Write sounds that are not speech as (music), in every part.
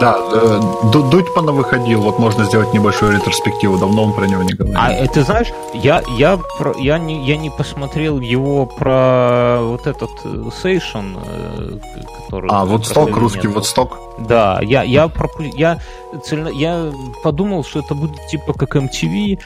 Да, э, Дудь выходил, вот можно сделать небольшую ретроспективу, давно он про него не говорил. А э, ты знаешь, я, я, про, я, не, я не посмотрел его про вот этот Сейшн, который... А, вот сток, русский вот сток. Да, я, я, пропу... я, цельно... я подумал, что это будет типа как MTV,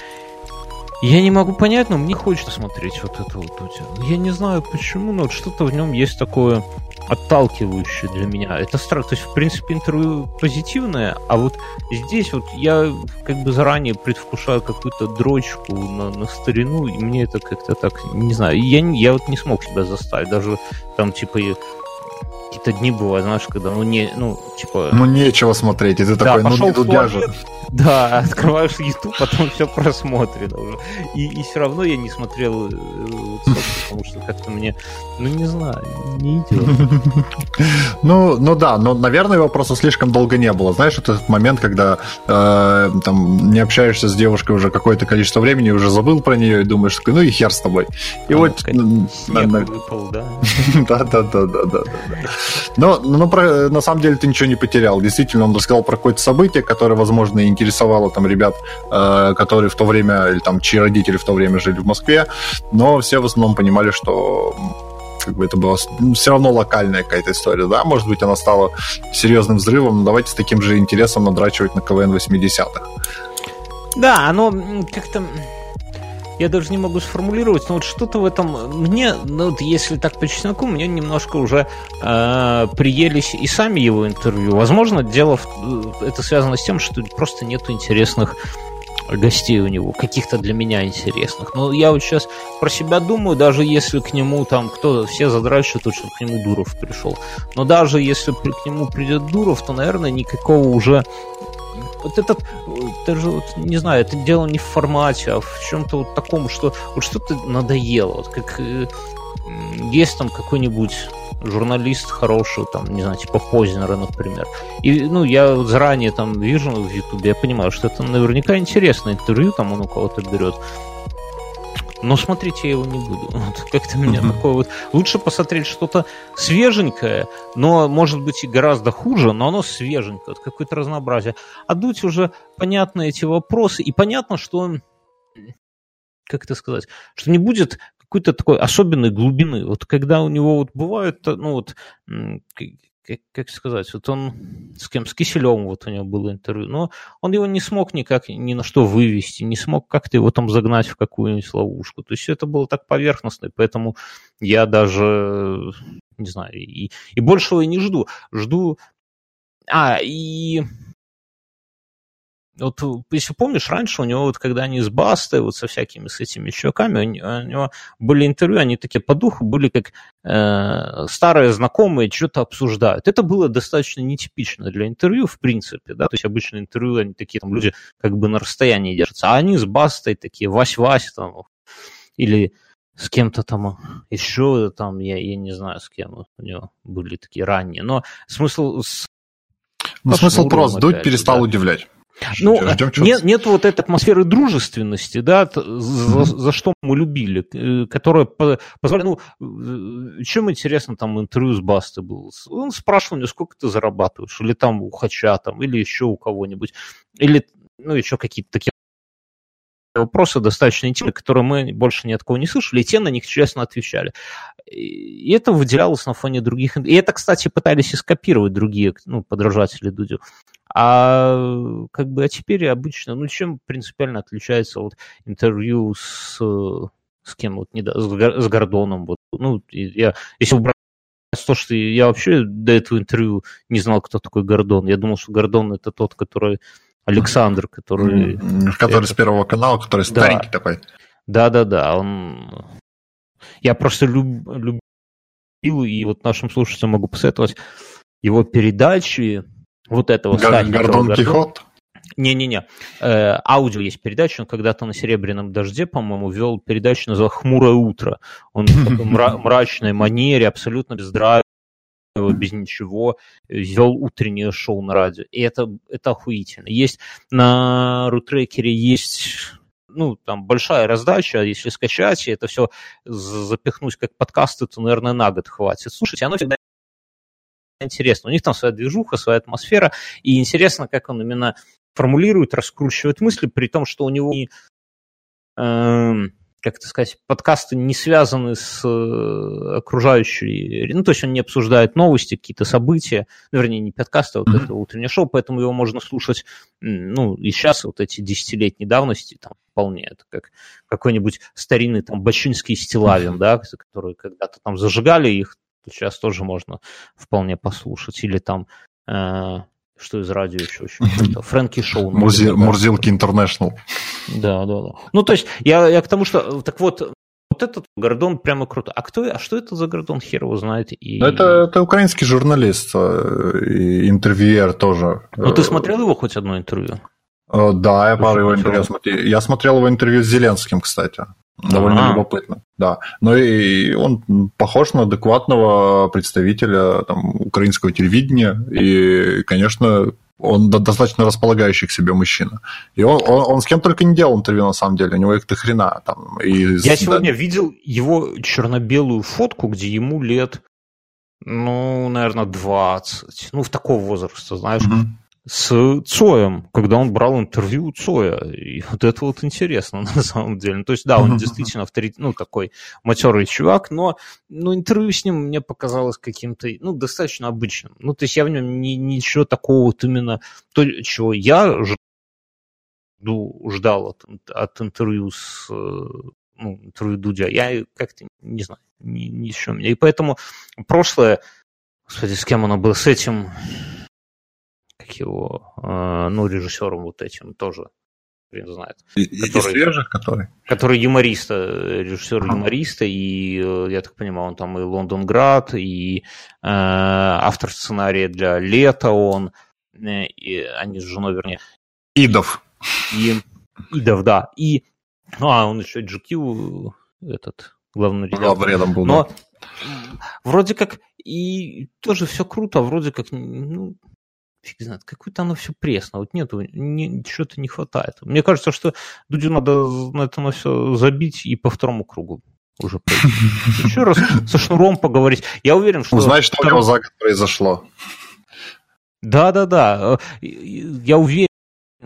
я не могу понять, но мне хочется смотреть вот это вот. Я не знаю почему, но вот что-то в нем есть такое отталкивающее для меня. Это странно. То есть, в принципе, интервью позитивное, а вот здесь вот я как бы заранее предвкушаю какую-то дрочку на, на старину, и мне это как-то так, не знаю, я, я вот не смог себя заставить. Даже там, типа, какие-то дни бывают, знаешь, когда, ну, не, ну, типа... Ну, нечего смотреть, и ты да, такой, ну, не туда же. Да, открываешь YouTube, потом все просмотрено уже. И, и все равно я не смотрел э, потому что как-то мне, ну не знаю, не идет. (laughs) Ну, ну да, но, наверное, его просто слишком долго не было. Знаешь, это этот момент, когда э, там не общаешься с девушкой уже какое-то количество времени, уже забыл про нее и думаешь, ну и хер с тобой. И а вот... выпал, (laughs) да? Да, да, да, да, да. Но, но про, на самом деле ты ничего не потерял. Действительно, он рассказал про какое-то событие, которое, возможно, интересовало там ребят, э, которые в то время, или там чьи родители в то время жили в Москве, но все в основном понимали, что как бы это была ну, все равно локальная какая-то история, да, может быть, она стала серьезным взрывом, но давайте с таким же интересом надрачивать на КВН 80-х. Да, оно как-то я даже не могу сформулировать, но вот что-то в этом мне, ну вот если так по чесноку, мне немножко уже э, приелись и сами его интервью. Возможно, дело в, это связано с тем, что просто нету интересных гостей у него, каких-то для меня интересных. Но я вот сейчас про себя думаю, даже если к нему там кто все задрачивают, что к нему Дуров пришел. Но даже если к нему придет Дуров, то, наверное, никакого уже вот этот, даже вот, не знаю, это дело не в формате, а в чем-то вот таком, что вот что-то надоело. Вот как э, есть там какой-нибудь журналист хороший, там, не знаю, типа Познера, например. И, ну, я вот заранее там вижу в Ютубе, я понимаю, что это наверняка интересное интервью, там он у кого-то берет. Но смотреть я его не буду. (laughs) Вот как-то у меня такое вот... Лучше посмотреть что-то свеженькое, но, может быть, и гораздо хуже, но оно свеженькое, вот какое-то разнообразие. А Дудь уже понятны эти вопросы, и понятно, что как это сказать, что не будет какой-то такой особенной глубины. Вот когда у него вот бывают, ну вот, как, как сказать, вот он с кем, с Киселевым вот у него было интервью, но он его не смог никак ни на что вывести, не смог как-то его там загнать в какую-нибудь ловушку. То есть это было так поверхностно, поэтому я даже, не знаю, и, и большего и не жду. Жду... А, и вот если помнишь, раньше у него, вот когда они с Бастой, вот со всякими с этими чуваками, у него были интервью, они такие по духу были как э, старые знакомые, что-то обсуждают. Это было достаточно нетипично для интервью, в принципе, да, то есть обычно интервью, они такие там люди как бы на расстоянии держатся, а они с Бастой такие, Вась-Вась там, или с кем-то там еще, там, я, я не знаю, с кем у него были такие ранние, но смысл... Ну, смысл прост, Дудь перестал да. удивлять. Ну, нет, нет вот этой атмосферы дружественности, да, за, за что мы любили, э, которая позволяет, ну, э, чем интересно там интервью с Бастой был? Он спрашивал меня, сколько ты зарабатываешь, или там у Хача, там, или еще у кого-нибудь, или, ну, еще какие-то такие вопросы достаточно интимные, которые мы больше ни от кого не слышали, и те на них честно отвечали. И это выделялось на фоне других... И это, кстати, пытались и скопировать другие ну, подражатели Дудю. А как бы а теперь обычно, ну чем принципиально отличается вот интервью с с кем вот не с Гордоном вот ну я если убрать то, что я вообще до этого интервью не знал, кто такой Гордон. Я думал, что Гордон это тот, который Александр, который... Который это... с Первого канала, который старенький да. такой. Да-да-да, он... Я просто люб... любил, и вот нашим слушателям могу посоветовать его передачи, вот этого Гор- Гордон Кихот? Не-не-не. Э, аудио есть передача, он когда-то на «Серебряном дожде», по-моему, вел передачу, называл «Хмурое утро». Он в такой мрачной манере, абсолютно без драйва, без ничего, вел утреннее шоу на радио. И это, это охуительно. Есть на рутрекере есть ну, там большая раздача, если скачать, и это все запихнуть как подкасты, то, наверное, на год хватит. Слушайте, оно всегда интересно. У них там своя движуха, своя атмосфера, и интересно, как он именно формулирует, раскручивает мысли, при том, что у него не, э, как это сказать, подкасты не связаны с э, окружающей, ну, то есть он не обсуждает новости, какие-то события, ну, вернее, не подкасты, а вот это утреннее шоу, поэтому его можно слушать, ну, и сейчас вот эти десятилетней давности, там, вполне, это как какой-нибудь старинный, там, Бачинский Стилавин, да, которые когда-то там зажигали их, сейчас тоже можно вполне послушать, или там э, что из радио еще очень (laughs) Фрэнки Шоу. Мурзи, Мурзилки Интернешнл. Да, да, да. Ну, то есть, я, я к тому, что, так вот, вот этот Гордон прямо круто. А кто, а что это за Гордон, хер его знает? И... Ну, это, это украинский журналист, э, и интервьюер тоже. Ну, ты смотрел его хоть одно интервью? Э, да, я пару его интервью смотрел. Я смотрел его интервью с Зеленским, кстати. Довольно А-а-а. любопытно, да. Но и он похож на адекватного представителя там, украинского телевидения, и, конечно, он достаточно располагающий к себе мужчина. И он, он, он с кем только не делал интервью, на самом деле. У него их до хрена. Там, и, Я сегодня видел его черно-белую фотку, где ему лет, ну, наверное, 20. Ну, в такого возраста, знаешь. Угу с Цоем, когда он брал интервью у Цоя. И вот это вот интересно (laughs) на самом деле. Ну, то есть, да, он действительно авторит, ну, такой матерый чувак, но ну, интервью с ним мне показалось каким-то, ну, достаточно обычным. Ну, то есть я в нем ни, ничего такого вот именно, то, чего я жду, ждал от, от интервью с ну, интервью Дудя, я как-то не знаю, ни, ничего. И поэтому прошлое, господи, с кем оно было, с этим как его, э, ну, режиссером вот этим тоже, хрен знает. И, который, свежих, который? Который юмориста, режиссер юмориста, и, э, я так понимаю, он там и Лондонград, и э, автор сценария для Лета он, э, и, они с женой, вернее. Идов. И, Идов, да. И, ну, а он еще GQ, этот, главный редактор. был, Но да. вроде как и тоже все круто, а вроде как, ну, фиг знает, какое-то оно все пресно, вот нету, не, что-то не хватает. Мне кажется, что Дудю надо на это на все забить и по второму кругу уже. (laughs) Еще раз со Шнуром поговорить. Я уверен, что... Узнать, что у него за год произошло. Да-да-да. Я уверен,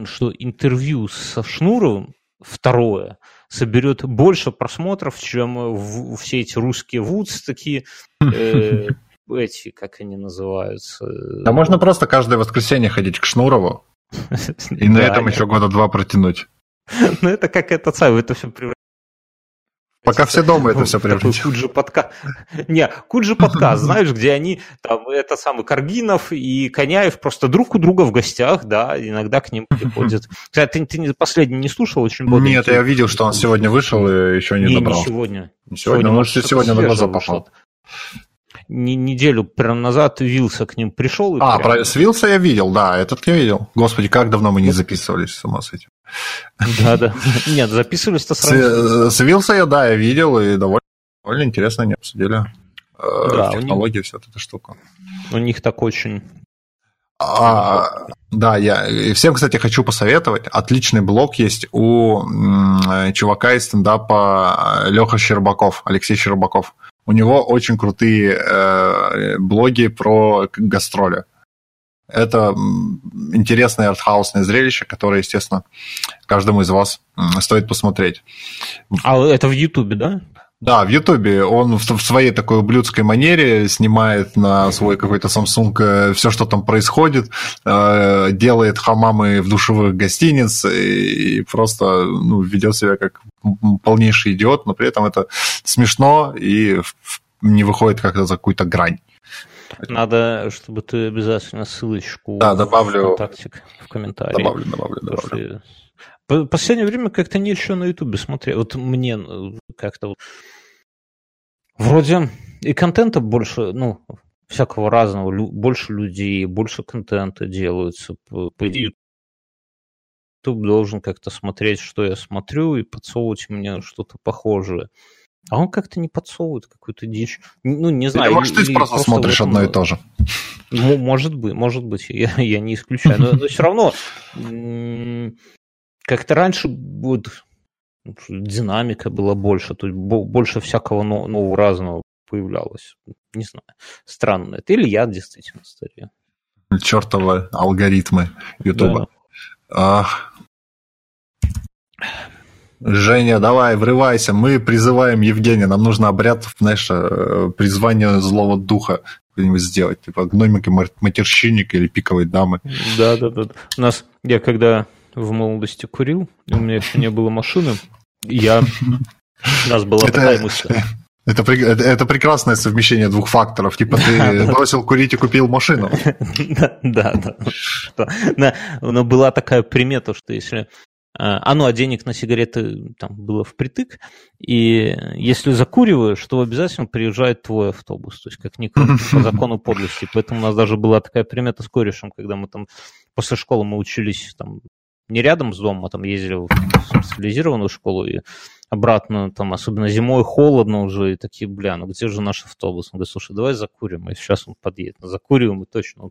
что интервью со Шнуровым второе соберет больше просмотров, чем в, все эти русские вудс такие, э, (laughs) эти, как они называются. Да можно просто каждое воскресенье ходить к Шнурову (laughs) и на этом еще года два протянуть. (laughs) Ну это как это самое, это все Пока все дома это все превратится. Куджи подкаст. Не, Куджи подкаст, (laughs) знаешь, где они, там, это самый Каргинов и Коняев просто друг у друга в гостях, да, иногда к ним приходят. Кстати, ты, ты последний не слушал очень боденький? Нет, я видел, что он сегодня вышел и еще не, не добрал. Не сегодня. Не сегодня, может, сегодня на глаза пошел неделю прям назад Вилса к ним пришел. А, прям... про... с Вилса я видел, да, этот я видел. Господи, как давно мы не записывались, с ума с этим. Да, да. Нет, записывались-то сразу. С, с Вилса я, да, я видел, и довольно, довольно интересно они обсудили э, да, технологии, них... вся эта штука. У них так очень а, да, я и всем, кстати, хочу посоветовать. Отличный блог есть у чувака из стендапа Леха Щербаков, Алексей Щербаков. У него очень крутые э, блоги про гастроли. Это интересное артхаусное зрелище, которое, естественно, каждому из вас стоит посмотреть. А это в Ютубе, да? Да, в Ютубе он в, своей такой ублюдской манере снимает на свой какой-то Samsung э, все, что там происходит, э, делает хамамы в душевых гостиниц и просто ну, ведет себя как полнейший идиот, но при этом это смешно и не выходит как-то за какую-то грань. Надо, чтобы ты обязательно ссылочку да, добавлю, в комментарии. Добавлю, добавлю, добавлю. В последнее время как-то ничего на Ютубе смотреть. Вот мне э, как-то Вроде и контента больше, ну, всякого разного, лю- больше людей, больше контента делаются. По, по YouTube должен как-то смотреть, что я смотрю, и подсовывать мне что-то похожее. А он как-то не подсовывает какую-то дичь. Ну, не знаю. Или, может, ты просто, просто смотришь этом... одно и то же. Может быть, может быть, я, я не исключаю. Но, но все равно как-то раньше вот динамика была больше, то есть больше всякого нового разного появлялось. Не знаю. Странно это. Или я действительно старею. Чертовы алгоритмы Ютуба. Да. Женя, давай, врывайся. Мы призываем Евгения. Нам нужно обряд, знаешь, э, призвание злого духа где-нибудь сделать. Типа гномика матерщинника или пиковой дамы. Да, да, да. У нас, я когда в молодости курил, у меня еще не было машины, я... (laughs) У нас была такая мысль. (laughs) Это, это, это прекрасное совмещение двух факторов. Типа ты (laughs) бросил курить и купил машину. Да, да. Но была такая примета, что если а, а ну, а денег на сигареты там было впритык, и если закуриваешь, то обязательно приезжает твой автобус, то есть как ни по закону подлости. Поэтому у нас даже была такая примета с корешем, когда мы там после школы мы учились там не рядом с домом, а там ездили в специализированную школу, и обратно, там, особенно зимой холодно уже, и такие, бля, ну где же наш автобус? Он говорит, слушай, давай закурим, и сейчас он подъедет. Закуриваем, и точно он,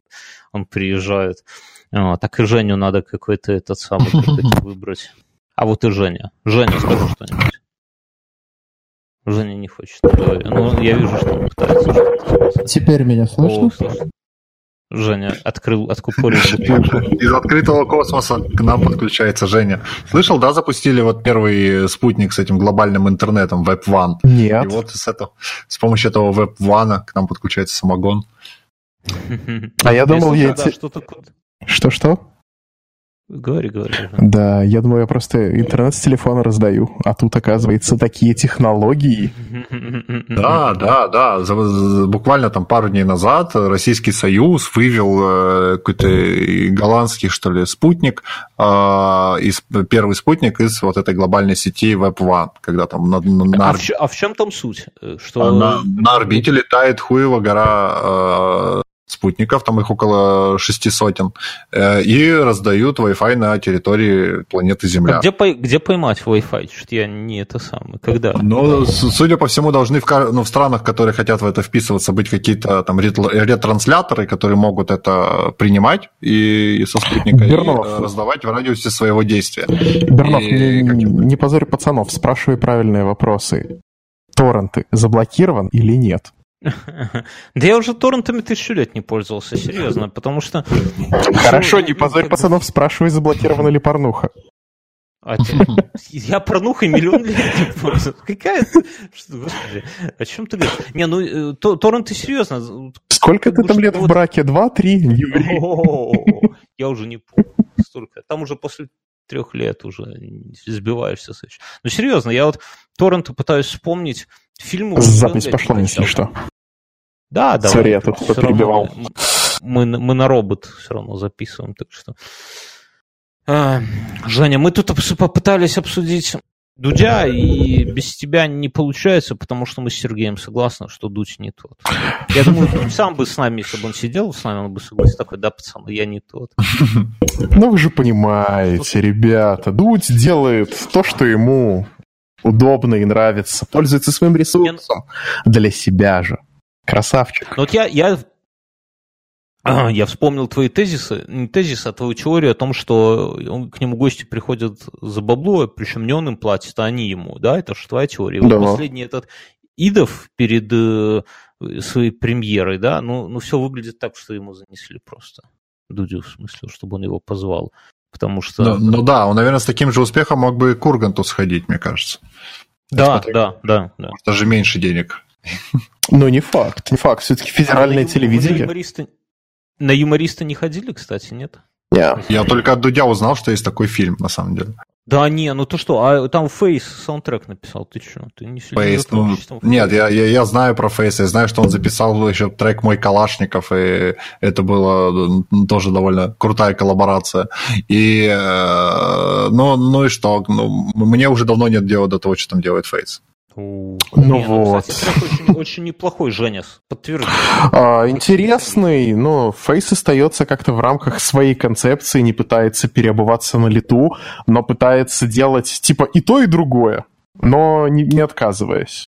он приезжает. А, так и Женю надо какой-то этот самый (laughs) выбрать. А вот и Женя. Женя, скажи что-нибудь. Женя не хочет. Ну, я вижу, что он пытается. Теперь меня слышно? О, Женя открыл, откупорил. (laughs) Из открытого космоса к нам подключается Женя. Слышал, да, запустили вот первый спутник с этим глобальным интернетом, Web One? Нет. И вот с, этого, с помощью этого Web One к нам подключается самогон. (laughs) А я думал, я... Что-что? Говори, говори. Да, я думаю, я просто интернет с телефона раздаю, а тут, оказывается, такие технологии. (laughs) Да, да, да. Буквально там пару дней назад Российский Союз вывел э, какой-то голландский, что ли, спутник, а, из, первый спутник из вот этой глобальной сети Web1, когда там на, на, а, в, а в чем там суть? Что... На, на орбите летает Хуева гора э, спутников, там их около шести сотен, э, и раздают Wi-Fi на территории планеты Земля. А где, по, где поймать Wi-Fi? Что я не это самое. Когда? Ну, судя по всему, должны в, ну, в странах, которые хотят в это вписываться, быть какие-то там ретрансляторы, которые могут это принимать и, и со спутника Бернов. и раздавать в радиусе своего действия. Бернов, и, не, не позорь пацанов, спрашивай правильные вопросы. Торренты заблокирован или нет? (laughs) Да я уже торрентами тысячу лет не пользовался, серьезно, потому что... (laughs) Хорошо, не позорь пацанов, спрашивай, заблокирована ли порнуха. А (laughs) я порнухой миллион лет не пользуюсь. Какая ты... Господи, о чем ты говоришь? Не, ну, э, торренты серьезно. Сколько ты там лет в браке? Два, три? Я уже не помню. Столько. Там уже после трех лет уже сбиваешься. Ну, серьезно, я вот торренты пытаюсь вспомнить фильмы... Запись пошла, если что. Да, да. Сори, я тут перебивал. Мы, мы на робот все равно записываем, так что... А, Женя, мы тут попытались обсудить Дудя, и без тебя не получается, потому что мы с Сергеем согласны, что Дудь не тот. Я думаю, Дудь сам бы с нами, если бы он сидел с нами, он бы согласился такой, да, пацаны, я не тот. (laughs) Ну, вы же понимаете, ребята, Дудь делает то, что ему удобно и нравится, пользуется своим ресурсом для себя же. Красавчик. Ну вот я, я, (clears throat) я вспомнил твои тезисы, не тезисы, а твою теорию о том, что он, к нему гости приходят за бабло, причем не он им платит, а они ему, да? Это же твоя теория. Да. Вот последний этот Идов перед э, своей премьерой, да, ну, ну все выглядит так, что ему занесли просто. Дудю, в смысле, чтобы он его позвал. Потому что... Ну, ну да, он, наверное, с таким же успехом мог бы к Урганту сходить, мне кажется. Да, да, да, да. Даже меньше денег. Ну, не факт, не факт. Все-таки федеральное а телевидение. На юмориста, на юмориста не ходили, кстати, нет? Yeah. Я только от Дудя узнал, что есть такой фильм, на самом деле. Да не, ну ты что, а там Фейс саундтрек написал, ты что? Ты не Фейс, ну, нет, я, я, я знаю про Фейс, я знаю, что он записал еще трек «Мой Калашников», и это была тоже довольно крутая коллаборация. И, э, ну, ну и что, ну, мне уже давно нет дела до того, что там делает Фейс. Ну не, вот. Ну, кстати, очень, очень неплохой, Женис, подтверди. А, интересный, но Фейс остается как-то в рамках своей концепции, не пытается переобуваться на лету, но пытается делать типа и то, и другое, но не, не отказываясь.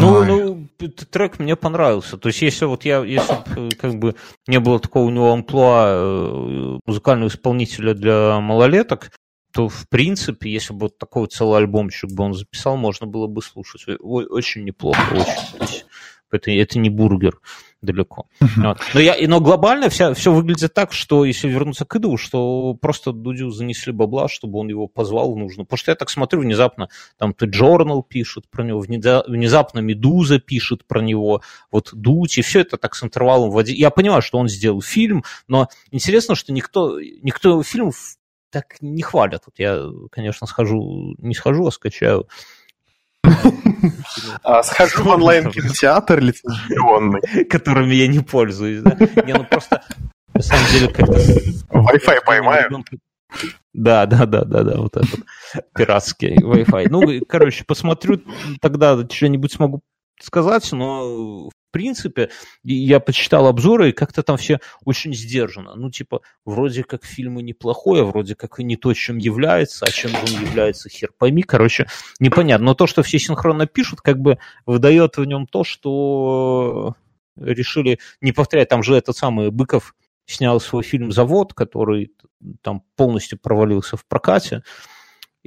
Ну, ну, трек мне понравился. То есть, если вот я, если э, как бы не было такого у него амплуа э, музыкального исполнителя для малолеток, то, в принципе, если бы вот такой целый альбомчик бы он записал, можно было бы слушать. Очень неплохо, очень. Это, это не бургер далеко. Вот. Но, я, но глобально вся, все выглядит так, что если вернуться к Иду, что просто Дудю занесли бабла, чтобы он его позвал в нужно. Потому что я так смотрю, внезапно там то Journal пишет про него, внезапно Медуза пишет про него, вот Дуть, и все это так с интервалом в один... Я понимаю, что он сделал фильм, но интересно, что никто, никто фильм так не хвалят. Вот я, конечно, схожу, не схожу, а скачаю а, схожу в онлайн-кинотеатр лицензионный. Которыми я не пользуюсь, да? Не, ну просто, на самом деле, как-то... Wi-Fi поймаю. Да, да, да, да, да, вот этот пиратский Wi-Fi. Ну, короче, посмотрю, тогда что-нибудь смогу сказать, но в принципе я почитал обзоры, и как-то там все очень сдержанно. Ну, типа, вроде как фильм и неплохой, а вроде как и не то, чем является, а чем он является, хер пойми. Короче, непонятно. Но то, что все синхронно пишут, как бы выдает в нем то, что решили не повторять. Там же этот самый Быков снял свой фильм «Завод», который там полностью провалился в прокате.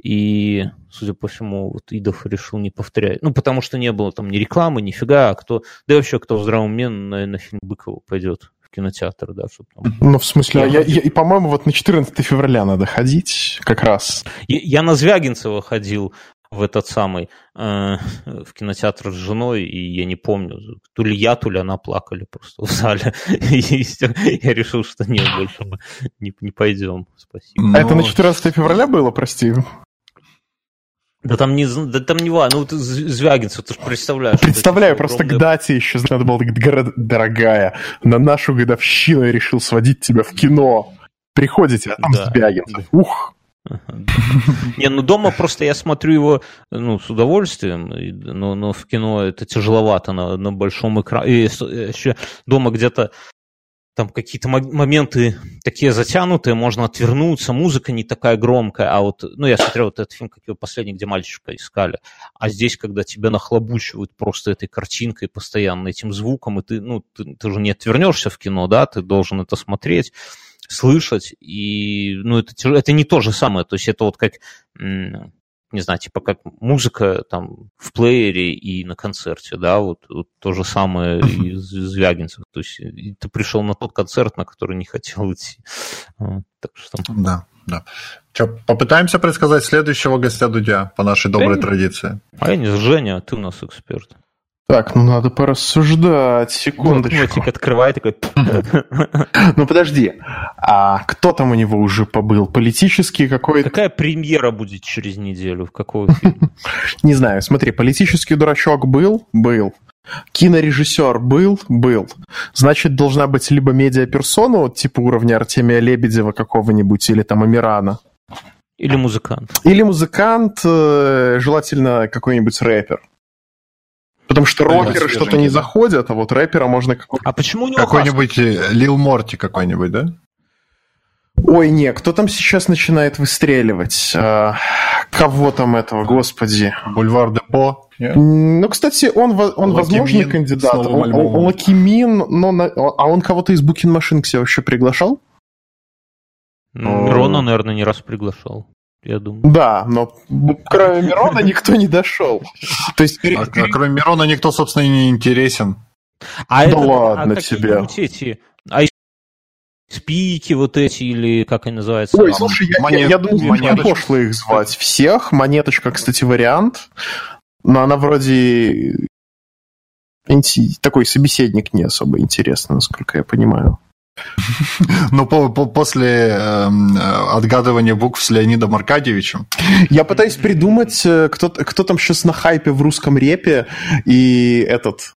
И, судя по всему, вот Идов решил не повторять. Ну, потому что не было там ни рекламы, нифига, а кто... Да и вообще, кто в здравом уме на, на фильм Быкова пойдет в кинотеатр, да, чтобы там... Ну, в смысле, я, я, и, по-моему, вот на 14 февраля надо ходить как раз. Я, я на Звягинцева ходил в этот самый, э, (laughs) в кинотеатр с женой, и я не помню, то ли я, то ли она плакали просто в зале. (laughs) И я решил, что нет, больше мы не, не пойдем. Спасибо. Но... А это на 14 февраля было, прости? Да там не, да там не важно, ну ты Звягинцев, ты же представляешь. Представляю, просто к дате еще надо было, дорогая, на нашу годовщину я решил сводить тебя в кино. Приходите, а там да. Звягинцев. Ух! (laughs) Не, ну дома просто я смотрю его ну, с удовольствием, но, но в кино это тяжеловато на, на большом экране. И еще дома где-то там какие-то моменты такие затянутые, можно отвернуться, музыка не такая громкая, а вот, ну, я смотрел вот этот фильм, как его последний, где мальчика искали, а здесь, когда тебя нахлобучивают просто этой картинкой постоянно, этим звуком, и ты, ну, ты, ты же не отвернешься в кино, да, ты должен это смотреть, слышать, и, ну, это, это не то же самое, то есть это вот как, не знаю, типа как музыка там в плеере и на концерте, да, вот, вот то же самое (laughs) из, Звягинцев. То есть ты пришел на тот концерт, на который не хотел идти. Так что... Да, да. Что, попытаемся предсказать следующего гостя Дудя по нашей доброй Женя? традиции. А я не Женя, а ты у нас эксперт. Так, ну надо порассуждать, секундочку. Блокнотик открывай, такой... (laughs) Ну подожди, а кто там у него уже побыл? Политический какой-то? Какая премьера будет через неделю? В какого фильма? (laughs) Не знаю, смотри, политический дурачок был? Был. Кинорежиссер был? Был. Значит, должна быть либо медиаперсона, вот типа уровня Артемия Лебедева какого-нибудь, или там Амирана. Или музыкант. Или музыкант, э, желательно какой-нибудь рэпер. Потому что рокеры что-то не заходят, а вот рэпера можно... А почему у него Какой-нибудь э, Лил Морти какой-нибудь, да? Ой, не, кто там сейчас начинает выстреливать? А, кого там этого, господи? Бульвар Депо? Yeah. Ну, кстати, он, он возможный кандидат. Он, он, Лакимин, но на, а он кого-то из Booking Machine к себе вообще приглашал? Ну, Рона, наверное, не раз приглашал я думаю. Да, но кроме Мирона никто не дошел. То есть, а, а кроме Мирона никто, собственно, и не интересен. А да это, ладно а тебе. Эти, а спики вот эти, или как они называются? Ой, слушай, я, Монет... я, я думаю, не пошло их звать всех. Монеточка, кстати, вариант. Но она вроде такой собеседник не особо интересный, насколько я понимаю. Ну, по, по, после э, отгадывания букв с Леонидом Аркадьевичем. Я пытаюсь придумать, э, кто, кто там сейчас на хайпе в русском репе, и этот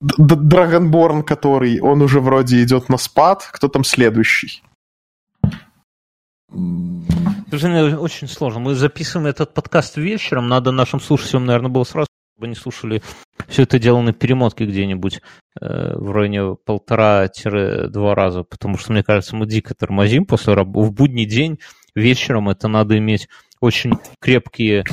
Драгонборн, который, он уже вроде идет на спад, кто там следующий? Женя, очень сложно. Мы записываем этот подкаст вечером, надо нашим слушателям, наверное, было сразу чтобы они слушали все это дело на перемотке где-нибудь э, в районе полтора-два раза, потому что, мне кажется, мы дико тормозим после работы. В будний день вечером это надо иметь очень крепкие,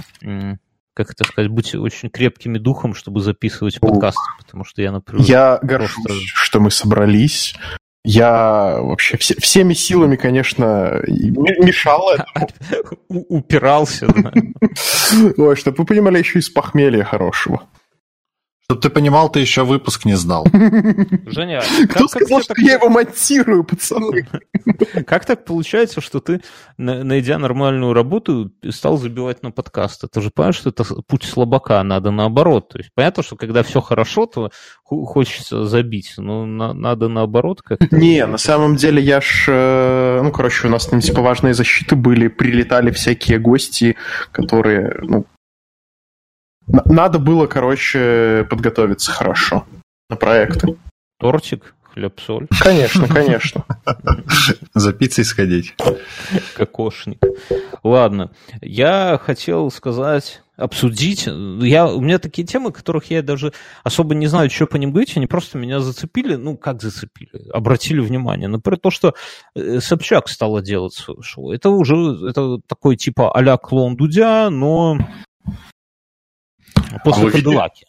как это сказать, быть очень крепкими духом, чтобы записывать подкаст, потому что я, например... Я горжусь, просто... что мы собрались, Я вообще все, всеми силами, конечно, мешал (laughs) Упирался. (laughs) Ой, чтобы вы понимали, еще из похмелья хорошего. Чтобы ты понимал, ты еще выпуск не знал. Женя, (laughs) Кто сказал, что я его монтирую, пацаны? (laughs) Как так получается, что ты, найдя нормальную работу, стал забивать на подкасты? Ты же понимаешь, что это путь слабака, надо наоборот. То есть понятно, что когда все хорошо, то хочется забить, но надо наоборот как-то... Не, на самом деле я ж... Э, ну, короче, у нас там типа важные защиты были, прилетали всякие гости, которые, ну, надо было, короче, подготовиться хорошо на проекты. Тортик, хлеб-соль. Конечно, конечно. За пиццей сходить. Кокошник. Ладно, я хотел сказать, обсудить. Я, у меня такие темы, которых я даже особо не знаю, что по ним говорить, они просто меня зацепили. Ну, как зацепили? Обратили внимание. Например, то, что э, Собчак стала делать шоу. Это уже это такой типа а-ля клон Дудя, но После а Канделаки.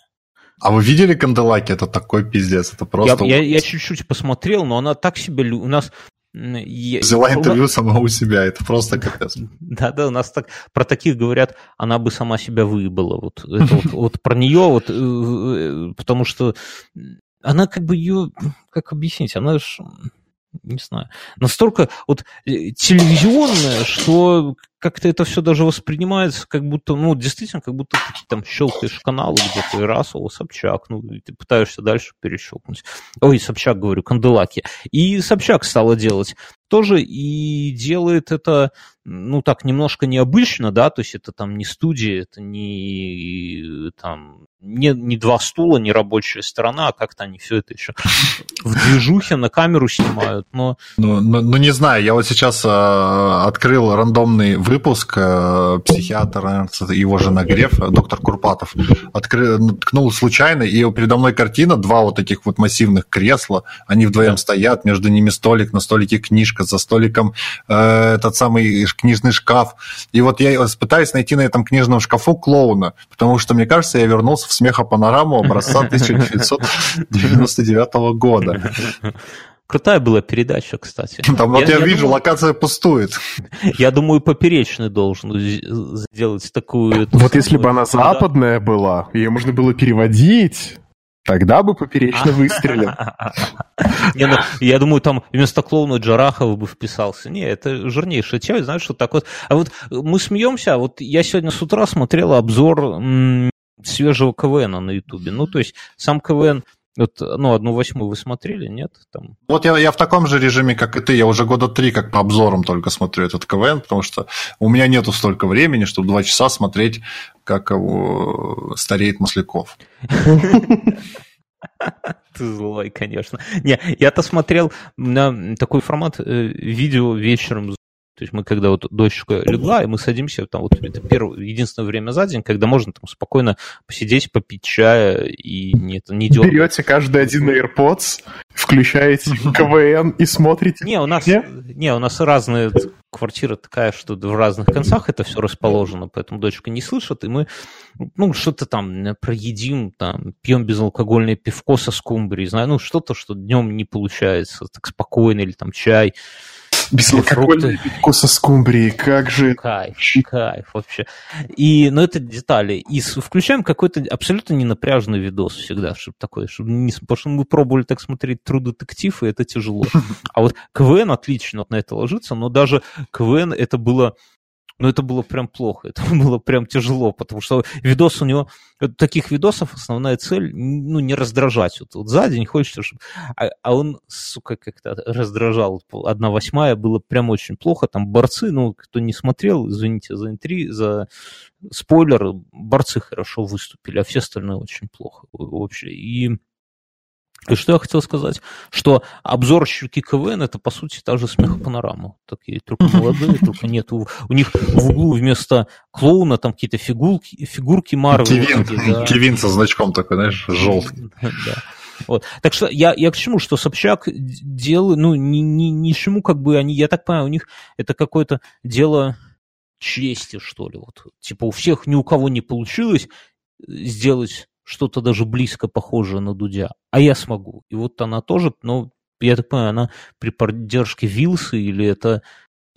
А вы видели Канделаки? Это такой пиздец, это просто... Я, я, я чуть-чуть посмотрел, но она так себе... У нас... Взяла интервью сама у себя, это просто капец. Да-да, у нас так про таких говорят, она бы сама себя выебала. Вот, это вот, вот про нее, вот, э, э, потому что она как бы ее, как объяснить, она же не знаю, настолько вот э, телевизионная, что как-то это все даже воспринимается, как будто, ну, действительно, как будто ты там щелкаешь каналы где-то, и раз, о, Собчак, ну, и ты пытаешься дальше перещелкнуть. Ой, Собчак, говорю, Канделаки. И Собчак стала делать тоже, и делает это, ну, так, немножко необычно, да, то есть это там не студия, это не там не, не два стула, не рабочая сторона, а как-то они все это еще в движухе на камеру снимают, но... Ну, ну, ну не знаю, я вот сейчас э, открыл рандомный выпуск э, психиатра, его же нагрев, доктор Курпатов, открыл, ткнул случайно, и передо мной картина, два вот таких вот массивных кресла, они вдвоем стоят, между ними столик, на столике книжка, за столиком э, этот самый книжный шкаф. И вот я пытаюсь найти на этом книжном шкафу клоуна, потому что, мне кажется, я вернулся в смехопанораму образца (laughs) 1999 года. Крутая была передача, кстати. (laughs) Там вот я, я вижу, думаю, локация пустует. Я думаю, Поперечный должен сделать такую... Вот если бы она западная была, ее можно было переводить, Тогда бы поперечно (laughs) выстрелил. (laughs) Не, ну, я думаю, там вместо клоуна Джарахова бы вписался. Не, это жирнейшая тема, знаешь, что так вот. А вот мы смеемся, а вот я сегодня с утра смотрел обзор свежего КВН на Ютубе. Ну, то есть сам КВН вот, ну, одну восьмую вы смотрели, нет? Там... Вот я, я в таком же режиме, как и ты. Я уже года три как по обзорам только смотрю этот КВН, потому что у меня нету столько времени, чтобы два часа смотреть, как его стареет Масляков. (laughs) Ты злой, конечно. Не, я-то смотрел на такой формат э, видео вечером то есть мы когда вот дочка легла, и мы садимся, там вот это первое, единственное время за день, когда можно там спокойно посидеть, попить чая и не, не дергать. Берете каждый один AirPods, включаете (laughs) КВН и смотрите. Не, у нас, не, у нас разные квартира такая, что в разных концах это все расположено, поэтому дочка не слышит, и мы, ну, что-то там проедим, там, пьем безалкогольное пивко со скумбрией, знаю, ну, что-то, что днем не получается, так спокойно, или там чай, Безалкогольное пивко со скумбрией, как же... Кайф, кайф вообще. И, ну, это детали. И включаем какой-то абсолютно ненапряжный видос всегда, чтобы такой, чтобы не... Потому что мы пробовали так смотреть True Detective, и это тяжело. А вот КВН отлично вот на это ложится, но даже КВН это было но это было прям плохо, (laughs) это было прям тяжело, потому что видос у него, таких видосов основная цель, ну, не раздражать. Вот, вот за день хочется, чтобы... А, а он, сука, как-то раздражал. Одна восьмая было прям очень плохо. Там борцы, ну, кто не смотрел, извините за интри, за спойлер, борцы хорошо выступили, а все остальные очень плохо вообще. И и что я хотел сказать? Что обзорщики КВН это, по сути, та же смехопанорама. Такие только молодые, только нет. У, у них в углу вместо клоуна там какие-то фигурки, фигурки Марвел. Кевин, да. Кевин со значком такой, знаешь, желтый. (laughs) Да. Вот. Так что я, я к чему, что Собчак делает, ну, ни, ни, ни чему, как бы они, я так понимаю, у них это какое-то дело чести, что ли. Вот. Типа у всех ни у кого не получилось сделать что-то даже близко похожее на Дудя, а я смогу. И вот она тоже, ну, я так понимаю, она при поддержке Вилса или это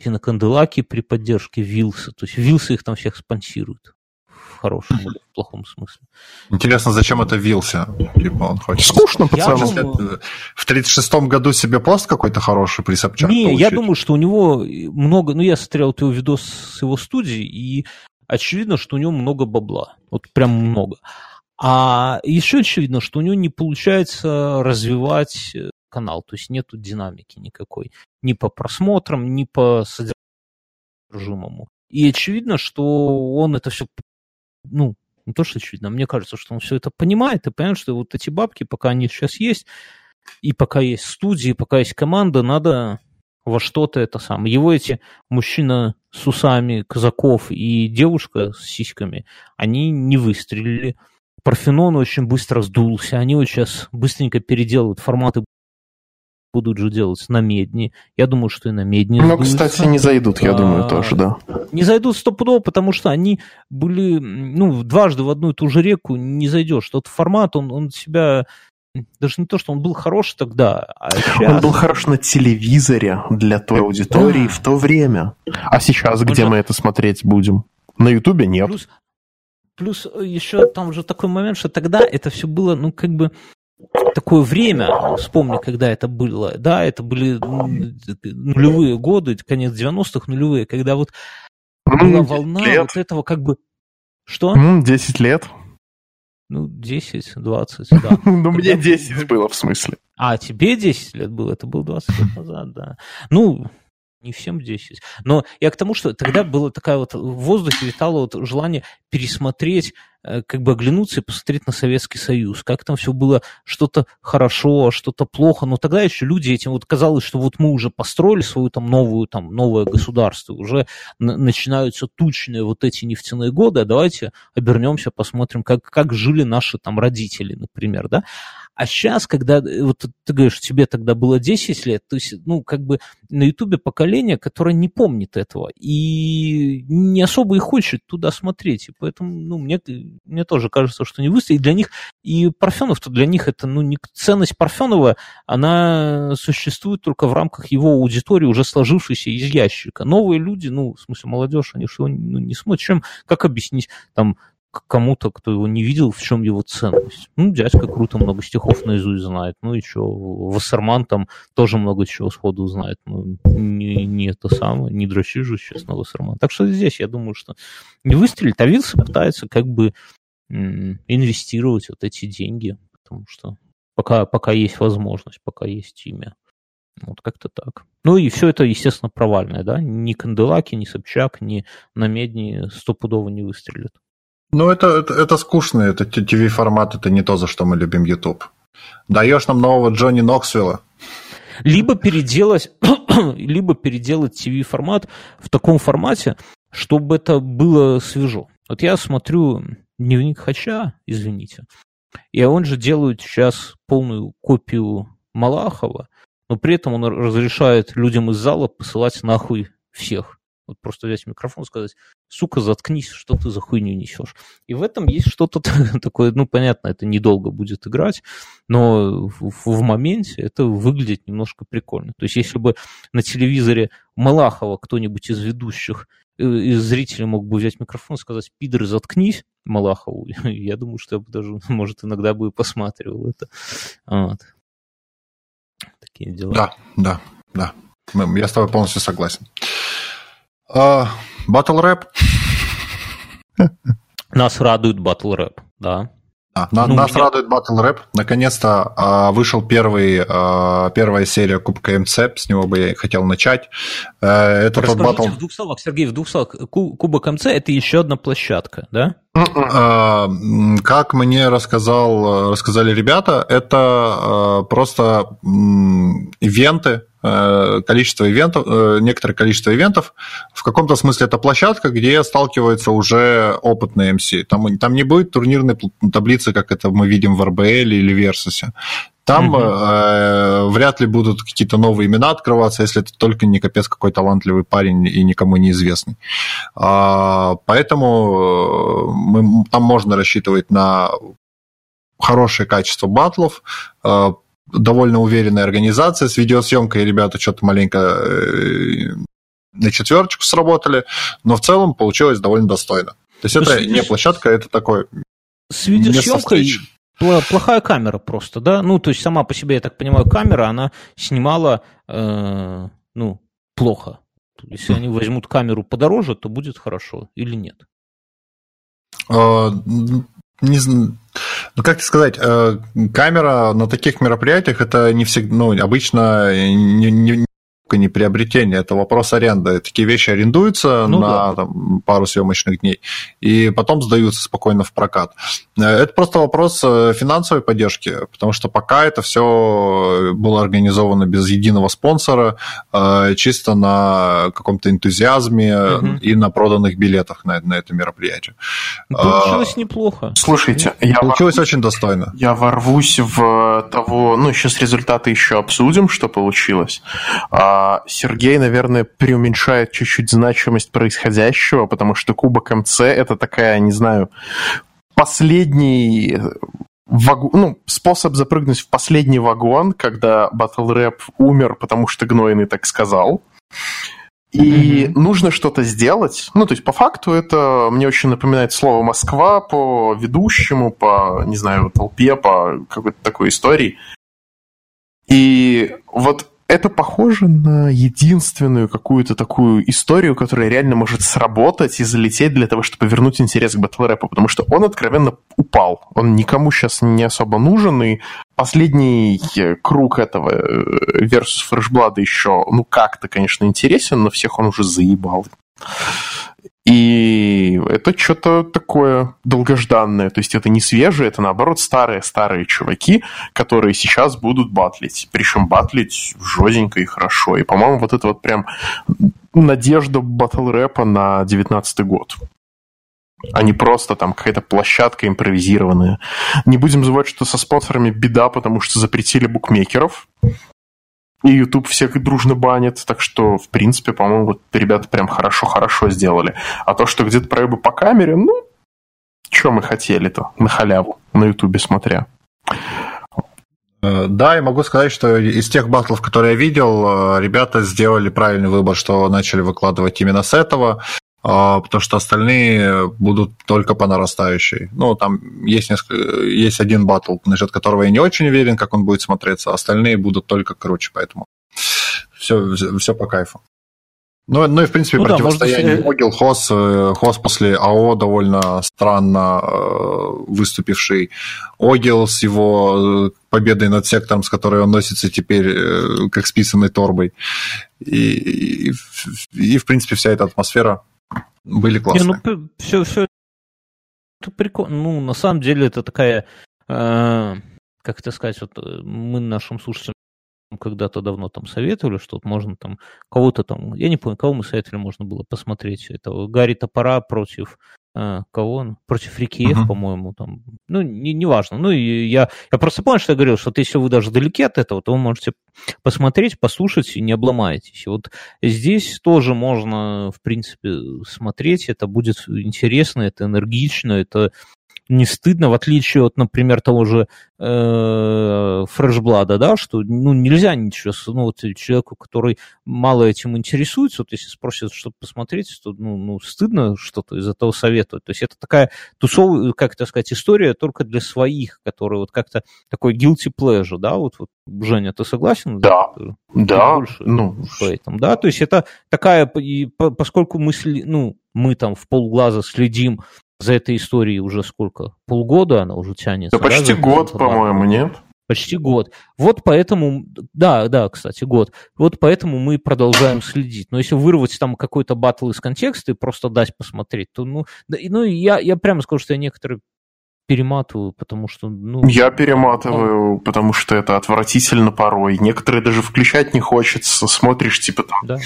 Киноканделаки при поддержке Вилса. То есть Вилсы их там всех спонсируют. В хорошем или в плохом смысле. Интересно, зачем это Вилса? Типа он хочет... Скучно, пацаны. Думаю... В 36-м году себе пост какой-то хороший при Собчак Не, получить. я думаю, что у него много... Ну, я смотрел его видос с его студии, и очевидно, что у него много бабла. Вот прям много. А еще очевидно, что у него не получается развивать э, канал, то есть нету динамики никакой. Ни по просмотрам, ни по содержимому. И очевидно, что он это все, ну, не то, что очевидно, мне кажется, что он все это понимает и понимает, что вот эти бабки, пока они сейчас есть, и пока есть студии, пока есть команда, надо во что-то это самое. Его эти мужчина с усами казаков и девушка с сиськами, они не выстрелили. Парфенон очень быстро сдулся. Они вот сейчас быстренько переделывают форматы будут же делать на медне. Я думаю, что и на медне. Ну, кстати, не зайдут, я а, думаю, тоже, да. Не зайдут стопудово, потому что они были, ну, дважды в одну и ту же реку не зайдешь. Тот формат, он, он себя даже не то, что он был хорош тогда, а сейчас... Он был хорош на телевизоре для той аудитории да. в то время. А сейчас он где же... мы это смотреть будем? На Ютубе нет. Плюс, плюс еще там же такой момент, что тогда это все было, ну, как бы такое время, вспомни, когда это было, да, это были нулевые годы, конец 90-х, нулевые, когда вот была волна лет. вот этого как бы... Что? 10 лет. Ну, 10, 20, да. (laughs) Ну, мне 10 было, в смысле. А, тебе 10 лет было? Это было 20 лет назад, да. Ну, не всем 10. Но я к тому, что тогда было такая вот в воздухе витало вот желание пересмотреть как бы оглянуться и посмотреть на Советский Союз, как там все было что-то хорошо, что-то плохо, но тогда еще люди этим вот казалось, что вот мы уже построили свою там новую, там новое государство, уже начинаются тучные вот эти нефтяные годы, а давайте обернемся, посмотрим, как, как жили наши там родители, например, да, а сейчас, когда, э, вот ты говоришь, тебе тогда было 10 лет, то есть, ну, как бы на Ютубе поколение, которое не помнит этого и не особо и хочет туда смотреть. И поэтому, ну, мне, мне тоже кажется, что не выстрелит. Для них, и Парфенов-то для них это, ну, не, ценность Парфенова, она существует только в рамках его аудитории, уже сложившейся из ящика. Новые люди, ну, в смысле, молодежь, они что, ну, не смотрят. Чем, как объяснить, там, кому-то, кто его не видел, в чем его ценность. Ну, дядька круто много стихов наизусть знает. Ну, еще Вассерман там тоже много чего сходу знает. Ну, не, не это самое, не дрочи же, честно, Вассерман. Так что здесь, я думаю, что не выстрелит, а Вилса пытается как бы инвестировать вот эти деньги, потому что пока, пока есть возможность, пока есть имя. Вот как-то так. Ну и все это, естественно, провальное, да? Ни Канделаки, ни Собчак, ни Намедни стопудово не выстрелят. Ну, это, это, это скучно, это TV-формат, это не то, за что мы любим YouTube. Даешь нам нового Джонни Ноксвилла. Либо переделать, (coughs) либо переделать TV-формат в таком формате, чтобы это было свежо. Вот я смотрю дневник Хача, извините, и он же делает сейчас полную копию Малахова, но при этом он разрешает людям из зала посылать нахуй всех. Вот просто взять микрофон и сказать, сука, заткнись, что ты за хуйню несешь. И в этом есть что-то (laughs) такое, ну, понятно, это недолго будет играть, но в, в моменте это выглядит немножко прикольно. То есть если бы на телевизоре Малахова кто-нибудь из ведущих, э, из зрителей мог бы взять микрофон и сказать, пидор, заткнись, Малахову, (laughs) я думаю, что я бы даже, (laughs) может, иногда бы и посматривал это. Вот. Такие дела. Да, да, да. Я с тобой полностью согласен. Батл рэп. (laughs) Нас радует батл рэп, да. А, на, ну, нас меня... радует Battle Rap. Наконец-то а, вышел первый, а, первая серия Кубка МЦ, с него бы я хотел начать. А, это тот батл... в двух словах, Сергей, в двух словах. Кубок МЦ – это еще одна площадка, да? А, как мне рассказал, рассказали ребята, это а, просто ивенты, Э, количество ивентов, э, некоторое количество ивентов. В каком-то смысле это площадка, где сталкиваются уже опытные MC. Там, там не будет турнирной таблицы, как это мы видим в RBL или Versus. Там угу. э, вряд ли будут какие-то новые имена открываться, если это только не капец какой талантливый парень и никому неизвестный. А, поэтому э, мы, там можно рассчитывать на хорошее качество батлов, довольно уверенная организация. С видеосъемкой ребята что-то маленько э, на четверочку сработали, но в целом получилось довольно достойно. То есть это не площадка, это такой... С видеосъемкой плохая камера просто, да? Ну, то есть сама по себе, я так понимаю, камера, она снимала, э, ну, плохо. Если они возьмут камеру подороже, то будет хорошо или нет? А, не знаю. Ну, как сказать, э, камера на таких мероприятиях это не всегда, ну, обычно не, не, не приобретение, это вопрос аренды. Такие вещи арендуются ну, на да. там, пару съемочных дней и потом сдаются спокойно в прокат. Э, это просто вопрос э, финансовой поддержки, потому что пока это все было организовано без единого спонсора, э, чисто на каком-то энтузиазме угу. и на проданных билетах на, на это мероприятие. Ну, получилось а, неплохо. Слушайте, я получилось ворвусь, очень достойно. Я ворвусь в того, ну, сейчас результаты еще обсудим, что получилось. А Сергей, наверное, преуменьшает чуть-чуть значимость происходящего, потому что Кубок МЦ это такая, не знаю, последний вагон, ну, способ запрыгнуть в последний вагон, когда Battle Rap умер, потому что Гнойный так сказал. И mm-hmm. нужно что-то сделать. Ну, то есть, по факту, это мне очень напоминает слово Москва по ведущему, по, не знаю, толпе, по какой-то такой истории. И вот это похоже на единственную какую-то такую историю, которая реально может сработать и залететь для того, чтобы вернуть интерес к батл рэпу, потому что он откровенно упал. Он никому сейчас не особо нужен, и последний круг этого э, Versus Fresh еще, ну, как-то, конечно, интересен, но всех он уже заебал. И это что-то такое долгожданное. То есть это не свежее, это наоборот старые-старые чуваки, которые сейчас будут батлить. Причем батлить жестенько и хорошо. И, по-моему, вот это вот прям надежда батл рэпа на 19 год а не просто там какая-то площадка импровизированная. Не будем забывать, что со спонсорами беда, потому что запретили букмекеров и YouTube всех дружно банит, так что, в принципе, по-моему, вот ребята прям хорошо-хорошо сделали. А то, что где-то проебы по камере, ну, что мы хотели-то на халяву на YouTube смотря. Э, да, и могу сказать, что из тех батлов, которые я видел, э, ребята сделали правильный выбор, что начали выкладывать именно с этого. А, потому что остальные будут только по нарастающей. Ну, там есть, несколько, есть один батл, насчет которого я не очень уверен, как он будет смотреться, а остальные будут только круче, поэтому все, все по кайфу. Ну, ну и, в принципе, ну, противостояние да, Могил, Хос, э, Хос после АО довольно странно э, выступивший. Огил с его э, победой над сектором, с которой он носится теперь как списанной торбой. И, и, и, в принципе, вся эта атмосфера были классные. Не, ну, все, все это прикольно. Ну, на самом деле, это такая, э, как это сказать, вот э, мы нашим слушателям когда-то давно там советовали, что вот можно там кого-то там, я не помню, кого мы советовали, можно было посмотреть. Это Гарри Топора против кого он? Против Рикиев, uh-huh. по-моему, там. Ну, не, не важно. Ну, и я, я просто помню, что я говорил, что вот если вы даже далеки от этого, то вы можете посмотреть, послушать и не обломаетесь. И вот здесь тоже можно, в принципе, смотреть. Это будет интересно, это энергично, это не стыдно, в отличие от, например, того же э, Фрешблада, да, что ну, нельзя ничего, ну, вот человеку, который мало этим интересуется, вот если спросят, что посмотреть, то ну, ну, стыдно что-то из этого советовать. То есть это такая тусовая, как это сказать, история только для своих, которые вот как-то такой guilty pleasure, да, вот, вот Женя, ты согласен? Да, да, да больше ну, поэтому, да, то есть это такая, и поскольку мы, ну, мы там в полглаза следим за этой историей уже сколько? Полгода она уже тянется. Да почти да, год, по-моему, нет? Почти год. Вот поэтому, да, да, кстати, год. Вот поэтому мы продолжаем следить. Но если вырвать там какой-то батл из контекста и просто дать посмотреть, то, ну, да, ну я, я прямо скажу, что я некоторые перематываю, потому что, ну... Я перематываю, ну, потому что это отвратительно порой. Некоторые даже включать не хочется. Смотришь, типа там... Да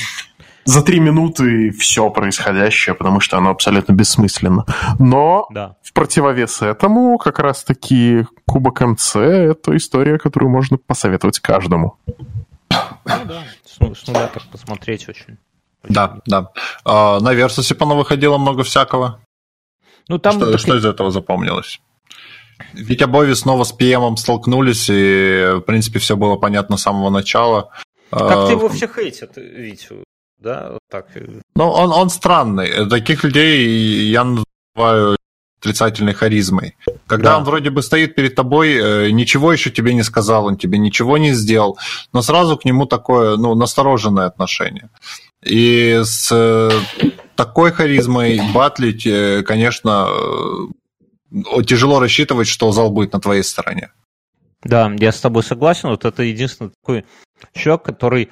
за три минуты все происходящее, потому что оно абсолютно бессмысленно. Но да. в противовес этому как раз-таки Кубок МЦ — это история, которую можно посоветовать каждому. Ну да, с нуля так посмотреть очень. Да, да. А, на Версусе выходило много всякого. Ну, там что, такие... что из этого запомнилось? Витя Бови снова с ПМом столкнулись, и, в принципе, все было понятно с самого начала. Как ты его все хейтят, Витю? Да, так. Ну, он, он странный. Таких людей я называю отрицательной харизмой. Когда да. он вроде бы стоит перед тобой, э, ничего еще тебе не сказал, он тебе ничего не сделал, но сразу к нему такое, ну, настороженное отношение. И с э, такой харизмой батлить, э, конечно, тяжело рассчитывать, что зал будет на твоей стороне. Да, я с тобой согласен. Вот это единственный такой человек, который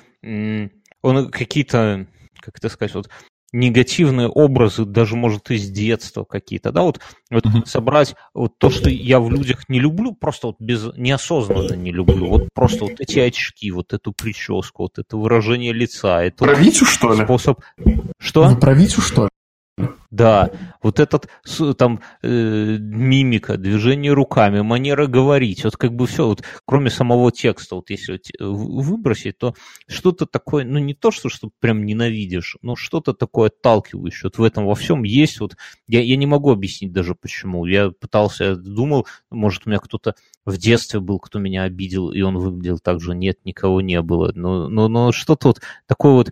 он какие-то, как это сказать, вот негативные образы, даже, может, из детства какие-то, да, вот, вот uh-huh. собрать вот то, что я в людях не люблю, просто вот без, неосознанно не люблю, вот просто вот эти очки, вот эту прическу, вот это выражение лица. Это про Витю, что ли? Способ... Что? Вы про Витю, что ли? Да, вот этот там э, мимика, движение руками, манера говорить, вот как бы все, вот кроме самого текста, вот если вот э, выбросить, то что-то такое, ну не то, что, что прям ненавидишь, но что-то такое отталкивающее. Вот в этом во всем есть вот, я, я не могу объяснить даже почему. Я пытался, я думал, может у меня кто-то в детстве был, кто меня обидел, и он выглядел так же. Нет, никого не было. Но, но, но что-то вот такое вот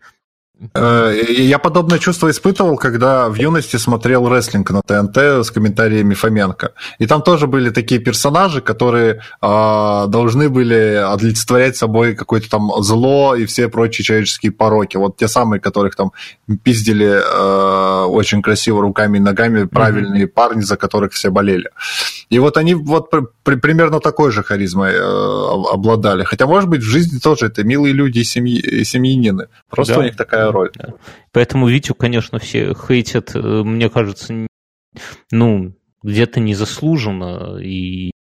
я подобное чувство испытывал, когда в юности смотрел рестлинг на ТНТ с комментариями Фоменко. И там тоже были такие персонажи, которые э, должны были олицетворять собой какое-то там зло и все прочие человеческие пороки. Вот те самые, которых там пиздили э, очень красиво руками и ногами, правильные mm-hmm. парни, за которых все болели. И вот они вот при, примерно такой же харизмой э, обладали. Хотя, может быть, в жизни тоже это милые люди и, семьи, и семьянины. Просто да. у них такая роль. Да. Поэтому Витю, конечно, все хейтят, э, мне кажется, ну, где-то незаслуженно. И,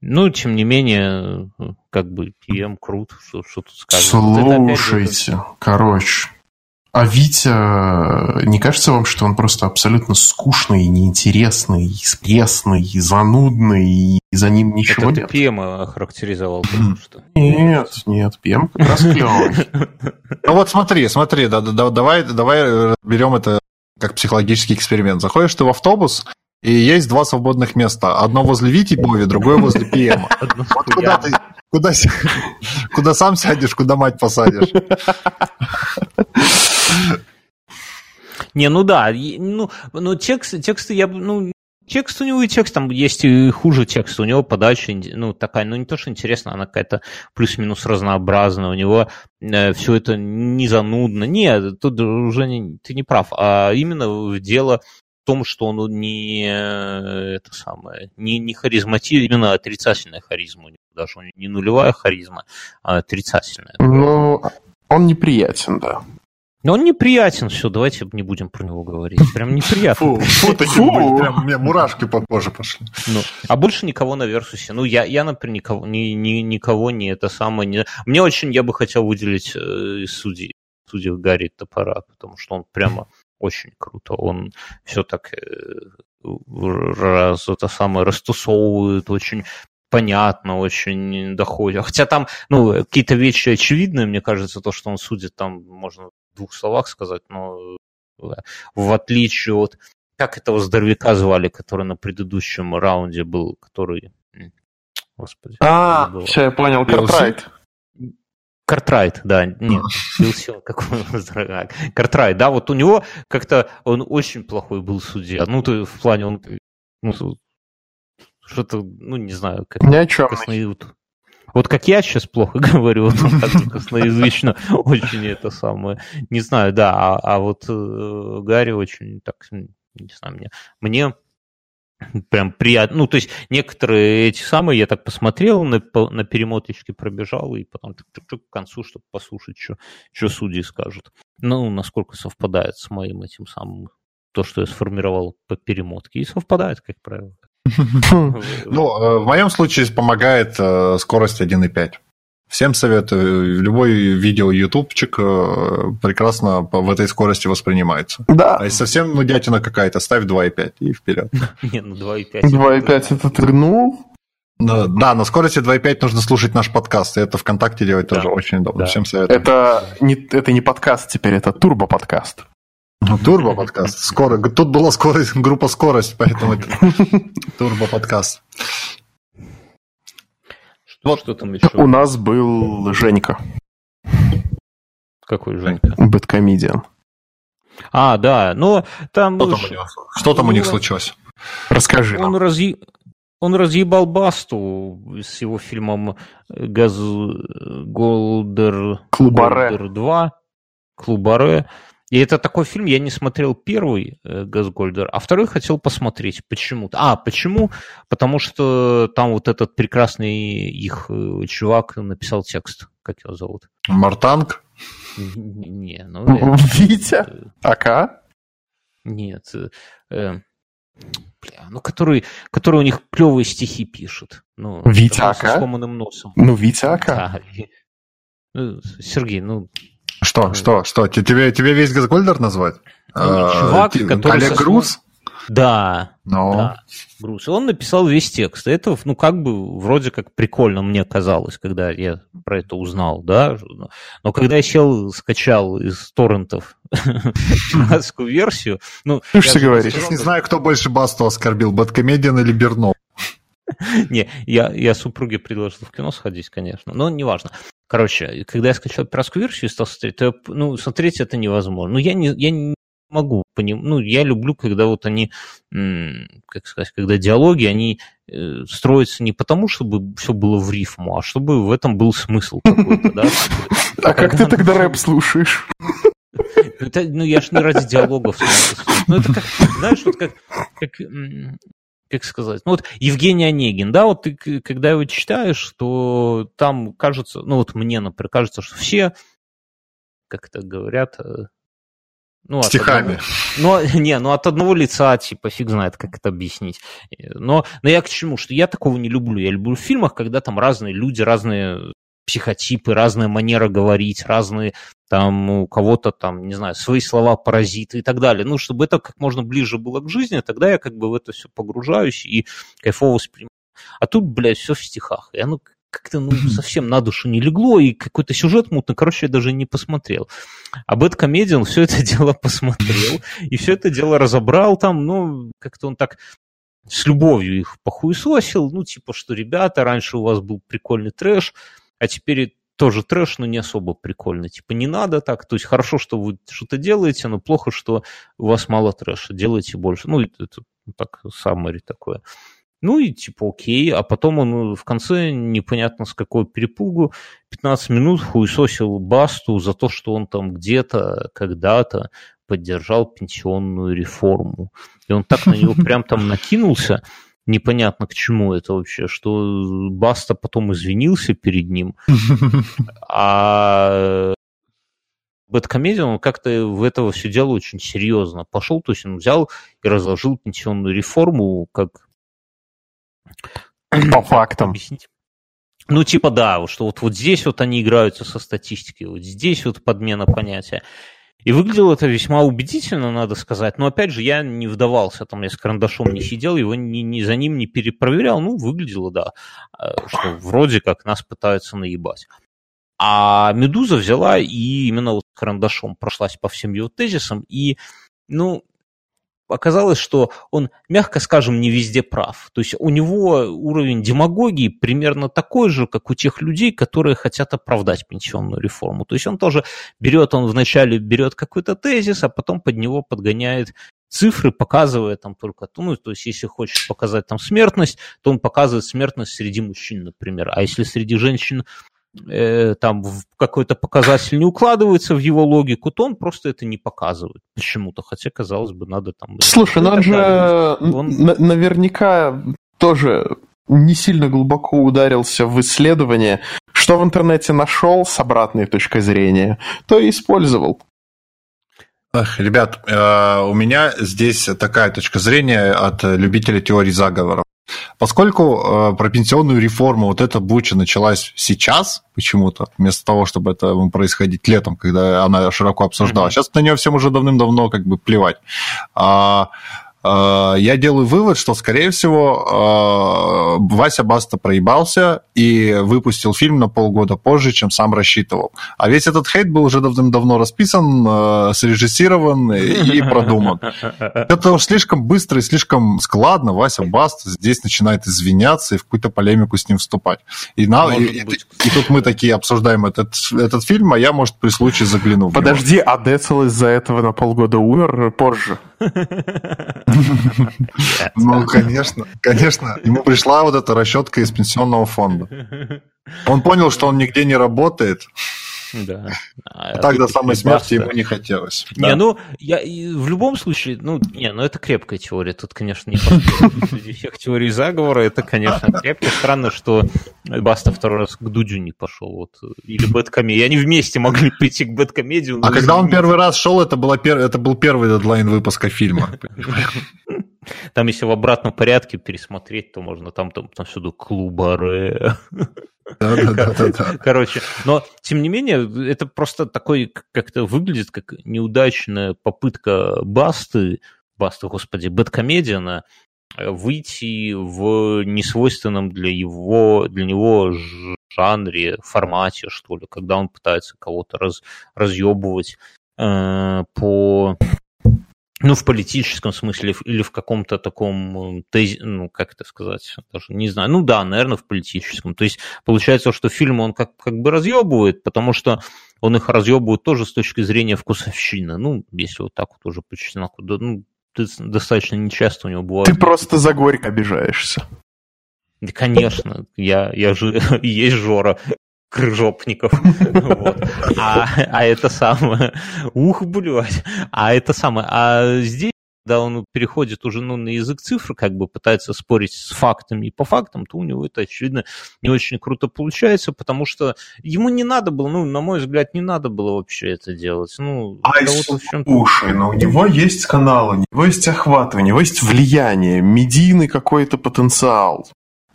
ну, тем не менее, как бы, ПМ крут, что, что тут сказать. Слушайте, вот короче, а Витя, не кажется вам, что он просто абсолютно скучный, неинтересный, пресный, занудный, и за ним ничего Это нет? ты Пема охарактеризовал, потому что... Нет, нет, Пем как раз клевый. (laughs) Ну вот смотри, смотри, давай, давай берем это как психологический эксперимент. Заходишь ты в автобус, и есть два свободных места. Одно возле Вити Бови, другое возле Пема. (laughs) Вот куда ты, куда, (laughs) куда сам сядешь, куда мать посадишь. (laughs) Не, ну да, ну, ну текст, тексты я ну, текст у него и текст, там есть и хуже текст, у него подача, ну, такая, ну, не то, что интересная, она какая-то плюс-минус разнообразная, у него э, все это не занудно. Нет, тут уже не, ты не прав, а именно дело в том, что он не это самое, не, не харизмативный, именно отрицательная харизма у него, даже не нулевая харизма, а отрицательная. Ну, он неприятен, да. Но он неприятен, все, давайте не будем про него говорить. Прям неприятно. Фу, фу, фу. Прям у меня мурашки по коже пошли. Ну, а больше никого на Версусе. Ну, я, я например, никого, ни, ни, никого не это самое... Не... Мне очень, я бы хотел выделить э, из судей, судей Гарри Топора, потому что он прямо очень круто. Он все так э, раз это самое растусовывает, очень понятно, очень доходит. Хотя там, ну, какие-то вещи очевидные, мне кажется, то, что он судит, там можно двух словах сказать, но э, в отличие от... Как этого здоровяка звали, который на предыдущем раунде был, который... Господи. А, все, я понял, Картрайт. Картрайт, да, нет, Билсил, какой (laughs) здоровяк. Картрайт, да, вот у него как-то он очень плохой был судья. Ну, то в плане он ну, что-то, ну, не знаю, как... Ни о чем. Косноязычно. Вот как я сейчас плохо (laughs) говорю, так косноязычно очень это самое. Не знаю, да, а, а вот э, Гарри очень так, не знаю, мне, мне прям приятно. Ну, то есть некоторые эти самые, я так посмотрел, на, на перемоточке пробежал, и потом чук-чук к концу, чтобы послушать, что, что судьи скажут. Ну, насколько совпадает с моим этим самым, то, что я сформировал по перемотке. И совпадает, как правило. Ну, э, в моем случае помогает э, скорость 1.5. Всем советую. Любой видео ютубчик э, прекрасно в этой скорости воспринимается. Да. А если совсем ну дятина какая-то, ставь 2.5 и вперед. Не, ну 2.5. 2.5 это трнул. Да, на скорости 2.5 нужно слушать наш подкаст, и это ВКонтакте делать тоже очень удобно. Всем советую. Это не, это не подкаст теперь, это турбо-подкаст. Ну, турбо подкаст. Скоро. Тут была скорость, группа скорость, поэтому это (laughs) турбо подкаст. Вот. Что там еще? У нас был Женька. Какой Женька? BadComedian. А, да, но там... Что там, у, него, что там у них случилось? Расскажи он нам. Разъ... Он разъебал Басту с его фильмом Газгольдер... Клубаре. Гольдер 2. Клубаре. И это такой фильм, я не смотрел первый э, Газгольдер, а второй хотел посмотреть почему-то. А, почему? Потому что там вот этот прекрасный их э, чувак написал текст. Как его зовут? Мартанг? Не, ну... (laughs) Витя? Ака? Нет. Э, бля, ну, который, который у них клевые стихи пишет. Ну, Витя Ака? С сломанным носом. Ну, Витя Ака. Да. Сергей, ну, что, что, что? Тебе, тебе весь Газгольдер назвать? Ну, чувак, а, который... Олег Груз? Да, Но... да, Груз. Он написал весь текст. Это, ну, как бы, вроде как прикольно мне казалось, когда я про это узнал, да. Но когда я сел, скачал из торрентов (laughs) пиратскую версию, ну... Ты что говоришь? Я не знаю, кто больше Басту оскорбил, Бэткомедиан или Бернов. (laughs) Не, я, я супруге предложил в кино сходить, конечно, но неважно. Короче, когда я скачал пиратскую версию и стал смотреть, то, ну, смотреть это невозможно. Ну, я не, я не могу поним... Ну, я люблю, когда вот они, как сказать, когда диалоги, они э, строятся не потому, чтобы все было в рифму, а чтобы в этом был смысл какой-то, да? А как ты тогда рэп слушаешь? Это, ну, я ж не ради диалогов. Ну, это как, знаешь, вот как, как как сказать, ну вот Евгений Онегин, да, вот ты, когда его читаешь, то там кажется, ну вот мне, например, кажется, что все, как это говорят, э, ну, Стихами. Одного, но, (laughs) не, ну от одного лица, типа, фиг знает, как это объяснить. Но, но я к чему? Что я такого не люблю. Я люблю в фильмах, когда там разные люди, разные психотипы, разная манера говорить, разные там у кого-то там, не знаю, свои слова паразиты и так далее. Ну, чтобы это как можно ближе было к жизни, тогда я как бы в это все погружаюсь и кайфово воспринимаю. А тут, блядь, все в стихах. И оно как-то ну, (laughs) совсем на душу не легло, и какой-то сюжет мутный, короче, я даже не посмотрел. А Бэткомедиан все это (laughs) дело посмотрел, и все это дело разобрал там, ну, как-то он так с любовью их похуесосил, ну, типа, что, ребята, раньше у вас был прикольный трэш, а теперь тоже трэш, но не особо прикольно. Типа не надо так, то есть хорошо, что вы что-то делаете, но плохо, что у вас мало трэша, делайте больше. Ну, это, так, summary такое. Ну и типа окей, а потом он в конце непонятно с какой перепугу 15 минут хуесосил Басту за то, что он там где-то, когда-то поддержал пенсионную реформу. И он так на него (laughs) прям там накинулся, непонятно к чему это вообще, что Баста потом извинился перед ним, (laughs) а Бэткомедиан, он как-то в этого все дело очень серьезно пошел, то есть он взял и разложил пенсионную реформу как... По фактам. Объяснить? Ну, типа, да, что вот, вот здесь вот они играются со статистикой, вот здесь вот подмена понятия. И выглядело это весьма убедительно, надо сказать. Но опять же, я не вдавался, там я с карандашом не сидел, его ни, ни за ним не перепроверял. Ну, выглядело, да, э, что вроде как нас пытаются наебать. А Медуза взяла и именно вот карандашом прошлась по всем его тезисам. И, ну, оказалось, что он, мягко скажем, не везде прав. То есть у него уровень демагогии примерно такой же, как у тех людей, которые хотят оправдать пенсионную реформу. То есть он тоже берет, он вначале берет какой-то тезис, а потом под него подгоняет цифры, показывая там только, ну, то есть если хочет показать там смертность, то он показывает смертность среди мужчин, например. А если среди женщин э, там в какой-то показатель не укладывается в его логику, то он просто это не показывает почему-то, хотя, казалось бы, надо там... Слушай, ну он же он... наверняка тоже не сильно глубоко ударился в исследование, что в интернете нашел с обратной точкой зрения, то и использовал. Эх, ребят, э, у меня здесь такая точка зрения от любителей теории заговоров. Поскольку э, про пенсионную реформу вот эта буча началась сейчас почему-то, вместо того, чтобы это происходить летом, когда она широко обсуждалась. Mm-hmm. Сейчас на нее всем уже давным-давно как бы плевать. А, я делаю вывод, что, скорее всего, э, Вася Баста проебался и выпустил фильм на полгода позже, чем сам рассчитывал. А весь этот хейт был уже давным-давно расписан, э, срежиссирован и, и продуман. Это уж слишком быстро и слишком складно. Вася Баста здесь начинает извиняться и в какую-то полемику с ним вступать. И, на, и, и, и тут мы такие обсуждаем этот, этот фильм, а я, может, при случае загляну. Подожди, а Децл из-за этого на полгода умер позже? (laughs) Ну, конечно, конечно. Ему пришла вот эта расчетка из пенсионного фонда. Он понял, что он нигде не работает. Да. А, а так до самой смерти ему не хотелось. Не, да. ну, я в любом случае, ну, не, ну это крепкая теория. Тут, конечно, не (laughs) всех теорий заговора, это, конечно, крепко. Странно, что Баста второй раз к Дудю не пошел. Вот. Или Бэткомедии. Они вместе могли прийти к Бэткомедию. А когда он первый раз шел, это, была пер... это был первый дедлайн выпуска фильма. Там, если в обратном порядке пересмотреть, то можно там, там, там всюду Короче, но тем не менее, это просто такой, как-то выглядит как неудачная попытка Басты, Басты, господи, Бэткомедиана, э, выйти в несвойственном для его, для него жанре, формате, что ли, когда он пытается кого-то раз, разъебывать э, по ну, в политическом смысле или в каком-то таком э, тези, ну, как это сказать, даже не знаю, ну да, наверное, в политическом. То есть получается, что фильм он как, как бы разъебывает, потому что он их разъебывает тоже с точки зрения вкусовщины. Ну, если вот так вот уже по чесноку, да, ну, достаточно нечасто у него бывает. Ты просто за горько обижаешься. Да, конечно, я, я же (laughs) есть Жора, крыжопников. А, а это самое... Ух, блядь. А это самое... А здесь когда он переходит уже ну, на язык цифр, как бы пытается спорить с фактами и по фактам, то у него это, очевидно, не очень круто получается, потому что ему не надо было, ну, на мой взгляд, не надо было вообще это делать. Ну, Ай, слушай, но у него есть канал, у него есть охват, у него есть влияние, медийный какой-то потенциал.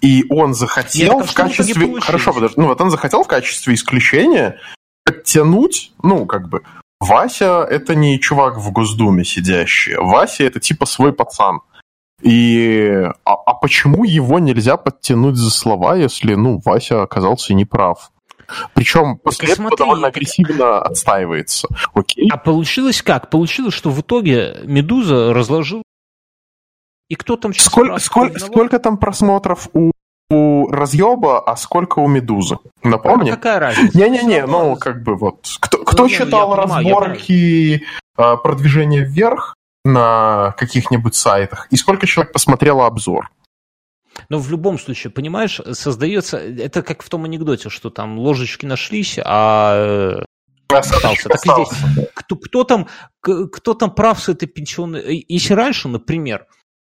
И он захотел Нет, в качестве... Хорошо, подожди. Ну, вот он захотел в качестве исключения подтянуть, ну, как бы, Вася — это не чувак в Госдуме сидящий. Вася — это типа свой пацан. И... А, а почему его нельзя подтянуть за слова, если, ну, Вася оказался неправ? Причем после этого довольно агрессивно отстаивается. Окей. А получилось как? Получилось, что в итоге Медуза разложил и кто там сейчас сколько, сколько, сколько там просмотров у, у разъеба, а сколько у медузы? Напомни. А какая разница? Не-не-не, ну как бы вот. Кто, кто ну, читал разборки понимаю. продвижения вверх на каких-нибудь сайтах? И сколько человек посмотрело обзор? Но в любом случае, понимаешь, создается... Это как в том анекдоте, что там ложечки нашлись, а остался. Так здесь. Кто, кто, там, кто там прав с этой пенсионной... Если раньше, например,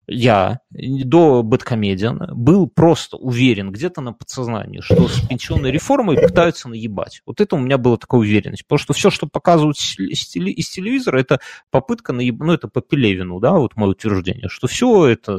я до Бэткомедиана был просто уверен где-то на подсознании, что с пенсионной реформой пытаются наебать. Вот это у меня была такая уверенность. Потому что все, что показывают из телевизора, это попытка наебать, ну это по Пелевину, да, вот мое утверждение, что все это,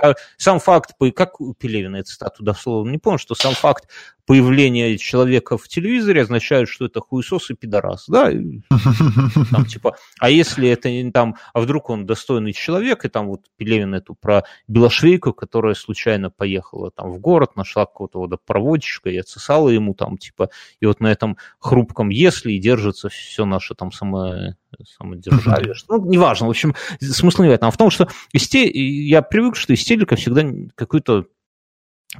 э, сам факт, как у Пелевина эту цитату дословно не помню, что сам факт появление человека в телевизоре означает, что это хуесос и пидорас, да, (laughs) там, типа, а если это там, а вдруг он достойный человек, и там вот Пелевин эту про Белошвейку, которая случайно поехала там в город, нашла какого-то водопроводчика и отсосала ему там, типа, и вот на этом хрупком если и держится все наше там само, самодержавие, (laughs) ну, неважно, в общем, смысл не в этом, а в том, что исте... я привык, что истерика всегда какой-то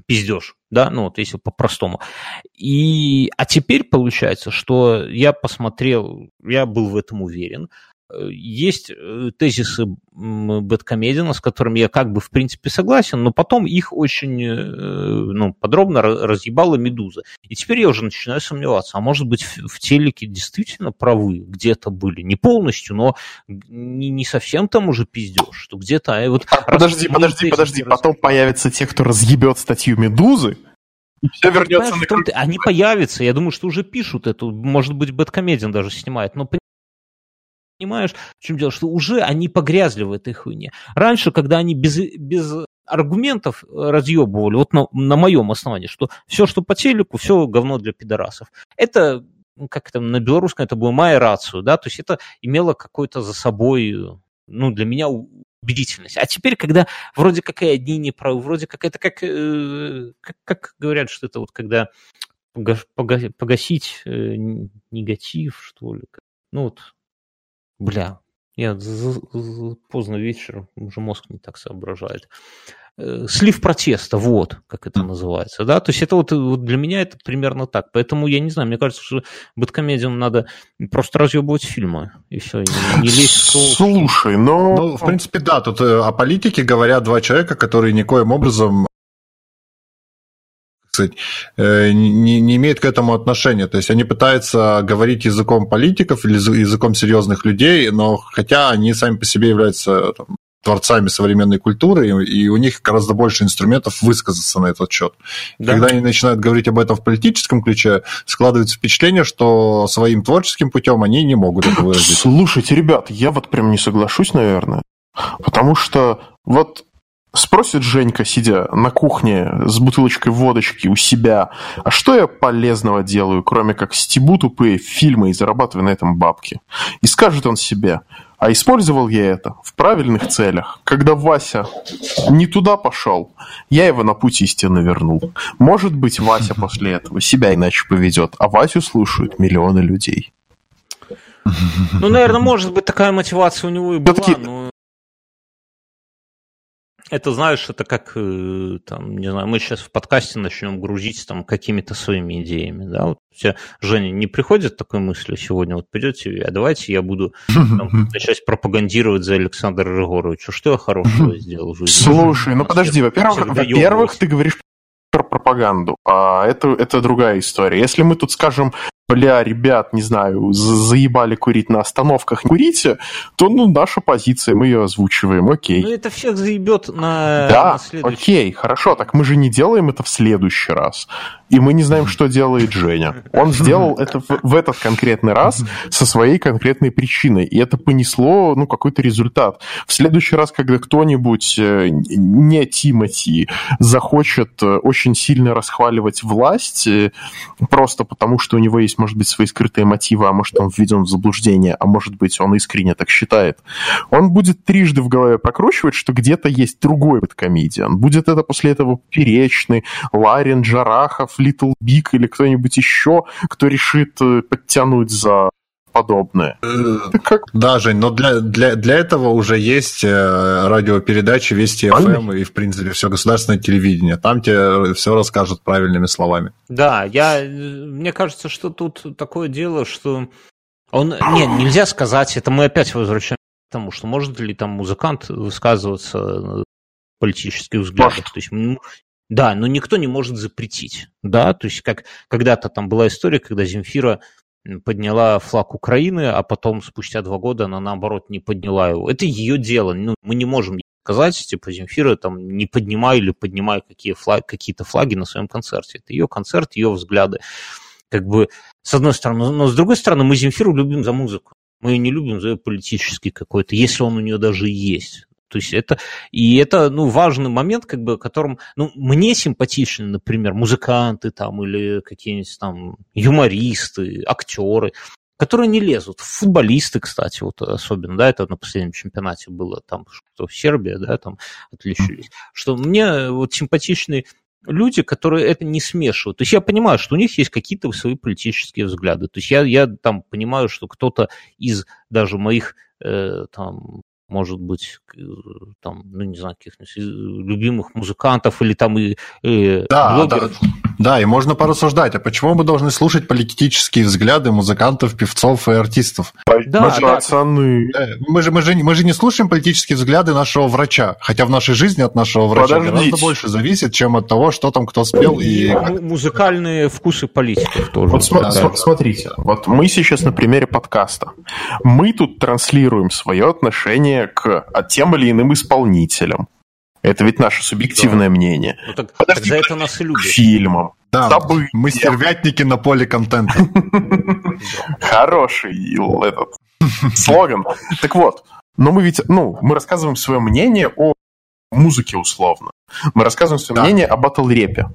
пиздеж, да, ну вот если по-простому. И, а теперь получается, что я посмотрел, я был в этом уверен, есть э, тезисы Бэткомедиана, с которыми я как бы в принципе согласен, но потом их очень э, ну, подробно разъебала Медуза. И теперь я уже начинаю сомневаться, а может быть в, телеке действительно правы где-то были, не полностью, но не, не совсем там уже пиздеж, что где-то... А вот а, подожди, подожди, подожди, раз... потом появятся те, кто разъебет статью Медузы, и все вернется на том Они появятся, я думаю, что уже пишут эту, может быть, Бэткомедиан даже снимает, но понимаешь, в чем дело, что уже они погрязли в этой хуйне. Раньше, когда они без, без аргументов разъебывали, вот на, на моем основании, что все, что по телеку, все говно для пидорасов. Это, ну, как это на белорусском, это было моя рацию, да, то есть это имело какой-то за собой, ну, для меня убедительность. А теперь, когда вроде как и одни не правы, вроде как это как, э, как, как говорят, что это вот когда погасить э, негатив, что ли. Ну вот, бля, я поздно вечером, уже мозг не так соображает. Э, слив протеста, вот, как это называется, да, то есть это вот, вот для меня это примерно так, поэтому я не знаю, мне кажется, что бэткомедиям надо просто разъебывать фильмы, и все, не, не лезть в Слушай, но... Ну, в принципе, да, тут э, о политике говорят два человека, которые никоим образом сказать, э, не, не имеют к этому отношения. То есть они пытаются говорить языком политиков или языком серьезных людей, но хотя они сами по себе являются там, творцами современной культуры, и у них гораздо больше инструментов высказаться на этот счет. Да. Когда они начинают говорить об этом в политическом ключе, складывается впечатление, что своим творческим путем они не могут это выразить. Слушайте, ребят, я вот прям не соглашусь, наверное, потому что вот Спросит Женька, сидя на кухне с бутылочкой водочки у себя, а что я полезного делаю, кроме как стебу тупые фильмы и зарабатываю на этом бабки? И скажет он себе, а использовал я это в правильных целях. Когда Вася не туда пошел, я его на путь истины вернул. Может быть, Вася (laughs) после этого себя иначе поведет, а Васю слушают миллионы людей. Ну, наверное, может быть, такая мотивация у него и была, но это, знаешь, это как, э, там, не знаю, мы сейчас в подкасте начнем грузить там какими-то своими идеями, да, вот у тебя, Женя, не приходит такой мысли сегодня, вот придете, а давайте я буду там, (laughs) начать пропагандировать за Александра Рыгоровича, что я хорошего (laughs) сделал в жизни? Слушай, ну подожди, во-первых, во-первых, ты говоришь про пропаганду, а это, это другая история. Если мы тут скажем, бля, ребят, не знаю, заебали курить на остановках, курите, то, ну, наша позиция, мы ее озвучиваем, окей. Ну, это всех заебет на, да, на следующий. окей, хорошо, так мы же не делаем это в следующий раз. И мы не знаем, что делает Женя. Он сделал это в, в этот конкретный раз со своей конкретной причиной, и это понесло, ну, какой-то результат. В следующий раз, когда кто-нибудь, э, не Тимати, захочет э, очень сильно расхваливать власть, э, просто потому что у него есть может быть, свои скрытые мотивы, а может, он введен в заблуждение, а может быть, он искренне так считает. Он будет трижды в голове прокручивать, что где-то есть другой comedian. Будет это после этого Перечный, Ларин, Джарахов, Little Big или кто-нибудь еще, кто решит э, подтянуть за подобное. Э, как... Да, Жень, но для, для, для этого уже есть э, радиопередачи Вести ФМ эм и, в принципе, все государственное телевидение. Там тебе все расскажут правильными словами. Да, я, мне кажется, что тут такое дело, что он... Не, нельзя сказать, это мы опять возвращаемся к тому, что может ли там музыкант высказываться политических взглядах. То есть, да, но никто не может запретить. Да, то есть как когда-то там была история, когда Земфира подняла флаг Украины, а потом спустя два года она наоборот не подняла его. Это ее дело. Ну, мы не можем сказать, типа, Земфира там не поднимай или поднимай какие флаг, какие-то флаги на своем концерте. Это ее концерт, ее взгляды. Как бы, с одной стороны, но с другой стороны, мы Земфиру любим за музыку. Мы ее не любим за ее политический какой-то, если он у нее даже есть. То есть это, и это, ну, важный момент, как бы, которым, ну, мне симпатичны, например, музыканты там или какие-нибудь там юмористы, актеры, которые не лезут. Футболисты, кстати, вот особенно, да, это на последнем чемпионате было, там, что Сербия, да, там отличились. Что мне вот симпатичны люди, которые это не смешивают. То есть я понимаю, что у них есть какие-то свои политические взгляды. То есть я, я там понимаю, что кто-то из даже моих э, там может быть, там, ну, не знаю, каких-нибудь любимых музыкантов или там и, и да, блогеров. Да, да, и можно порассуждать, а почему мы должны слушать политические взгляды музыкантов, певцов и артистов? Да, мы, же, да. Пацаны. Э, мы, же, мы, же, мы же не слушаем политические взгляды нашего врача, хотя в нашей жизни от нашего врача Подождите. гораздо больше зависит, чем от того, что там кто спел. И... Музыкальные вкусы политиков тоже. Вот см- да. смотрите, вот мы сейчас на примере подкаста. Мы тут транслируем свое отношение отношение к тем или иным исполнителям. Это ведь наше субъективное да. мнение. Ну, так, Подожди, тогда это нас и любят. Фильмам. Да, События. мы стервятники на поле контента. (laughs) Хороший этот (laughs) слоган. Так вот, но мы ведь, ну, мы рассказываем свое мнение о музыке условно. Мы рассказываем свое мнение о батл-репе.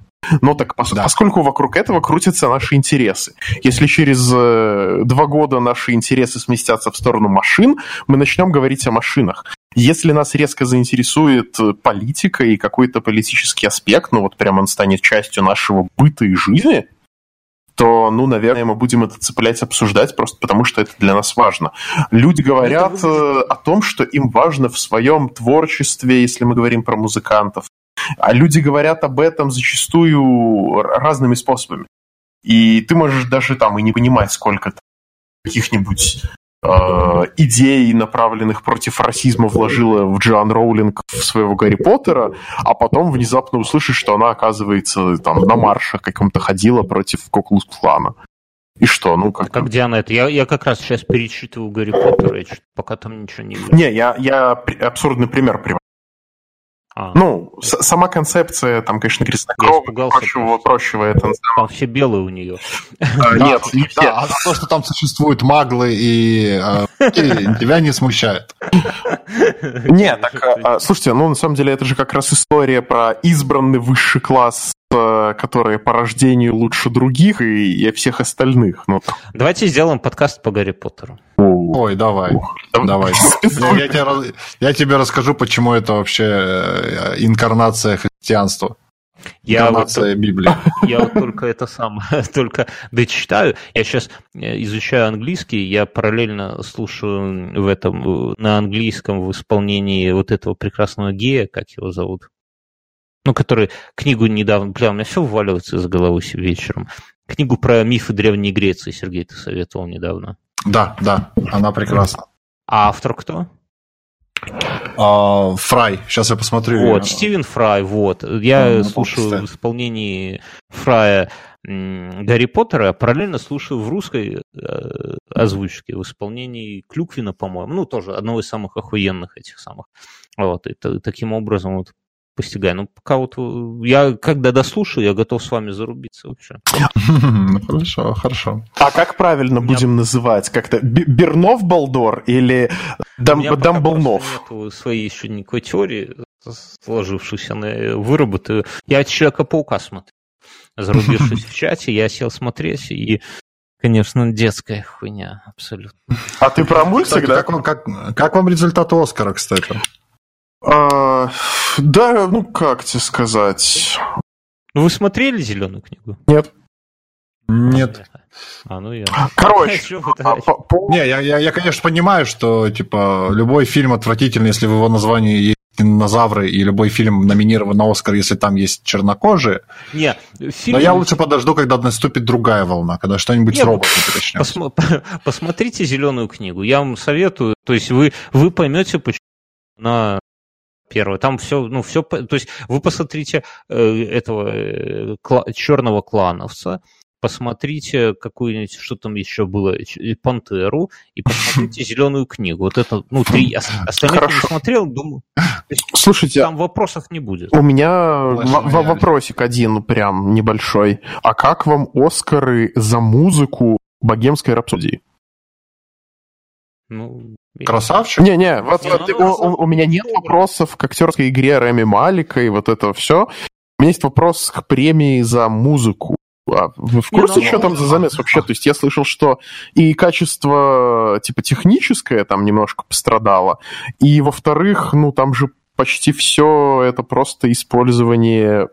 Но так пос- да. поскольку вокруг этого крутятся наши интересы. Если через э, два года наши интересы сместятся в сторону машин, мы начнем говорить о машинах. Если нас резко заинтересует политика и какой-то политический аспект, ну вот прямо он станет частью нашего быта и жизни, то, ну, наверное, мы будем это цеплять, обсуждать, просто потому что это для нас важно. Люди говорят это... Э, о том, что им важно в своем творчестве, если мы говорим про музыкантов, а люди говорят об этом зачастую разными способами. И ты можешь даже там и не понимать, сколько каких-нибудь идей, направленных против расизма, вложила в Джоан Роулинг в своего Гарри Поттера, а потом внезапно услышишь, что она, оказывается, там на маршах каком-то ходила против Коклус Клана. И что, ну как? Как Диана это? Я, я как раз сейчас перечитываю Гарри Поттера, я пока там ничего не вижу. Не, я, я абсурдный пример привожу. А. Ну, сама концепция, там, конечно, крестнокровная, прочего, прочего это... Там все белые у нее. А, нет, не все. А то, что там существуют маглы и а, тебя не смущает. Нет, так, слушайте, ну, на самом деле, это же как раз история про избранный высший класс которые по рождению лучше других и, и всех остальных. Ну, Давайте сделаем подкаст по Гарри Поттеру. Ой, давай. Давай. (laughs) Я тебе, я тебе расскажу, почему это вообще э, инкарнация христианства. Я Инкарнация вот, Библии. (laughs) Я вот только это сам, (laughs) только дочитаю. Я сейчас э, изучаю английский, я параллельно слушаю в этом, на английском в исполнении вот этого прекрасного гея, как его зовут, ну, который книгу недавно, бля, у меня все вываливается из головы вечером. Книгу про мифы Древней Греции, Сергей, ты советовал недавно. Да, да, она прекрасна. А автор кто? А, Фрай, сейчас я посмотрю. Вот, Стивен Фрай, вот. Я ну, слушаю в исполнении Фрая Гарри Поттера, а параллельно слушаю в русской э, озвучке, в исполнении Клюквина, по-моему, ну, тоже одного из самых охуенных этих самых. Вот, и таким образом вот постигаю. Ну, пока вот э, я, когда дослушаю, я готов с вами зарубиться вообще. Хорошо, хорошо. А как правильно будем называть? Как-то Бернов Балдор или Дамблнов? Нету своей еще никакой теории сложившейся, на выработаю. Я Человека-паука смотрю. Зарубившись (laughs) в чате, я сел смотреть, и Конечно, детская хуйня, абсолютно. А ты про мультик, да? Как, как, как вам результат Оскара, кстати? А, да, ну как тебе сказать. Вы смотрели зеленую книгу? Нет. Нет. А, ну я. Короче. (laughs) А, Не, я, я, я, конечно, понимаю, что типа любой фильм отвратительный, если в его названии есть динозавры, и любой фильм номинирован на Оскар, если там есть чернокожие. Не, фильм... Но я лучше подожду, когда наступит другая волна, когда что-нибудь Не, с роботами начнется. Посма... (laughs) Посмотрите зеленую книгу. Я вам советую. То есть вы, вы поймете, почему на первое. Там все, ну, все, то есть вы посмотрите э, этого э, кла, черного клановца, посмотрите какую-нибудь, что там еще было, Пантеру, и посмотрите (laughs) Зеленую книгу. Вот это, ну, три. Остальных Хорошо. не смотрел, думаю. Слушайте, там вопросов не будет. У меня вопросик один прям небольшой. А как вам Оскары за музыку богемской рапсодии? Ну, Красавчик? Не-не, вот, вот, у, у, у меня нет вопросов к актерской игре Рэми Малика и вот это все. У меня есть вопрос к премии за музыку. А вы в курсе, не, ну, что там за замес вообще? То есть я слышал, что и качество типа техническое там немножко пострадало, и во-вторых, ну там же почти все это просто использование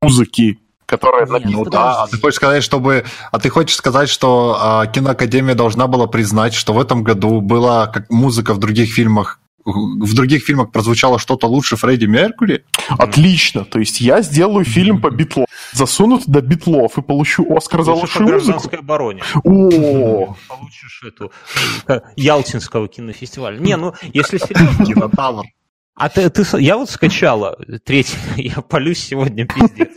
музыки которая Нет, Ну да, а ты хочешь сказать, чтобы... А ты хочешь сказать, что а, киноакадемия должна была признать, что в этом году была как музыка в других фильмах в других фильмах прозвучало что-то лучше Фредди Меркури? Отлично. То есть я сделаю фильм по битлов, засуну туда битлов и получу Оскар за лучшую музыку. обороне. О, Получишь эту э, Ялтинского кинофестиваля. Не, ну, если серьезно... Кинотавр. А ты, ты, я вот скачала третий, (laughs) я полюсь сегодня пиздец.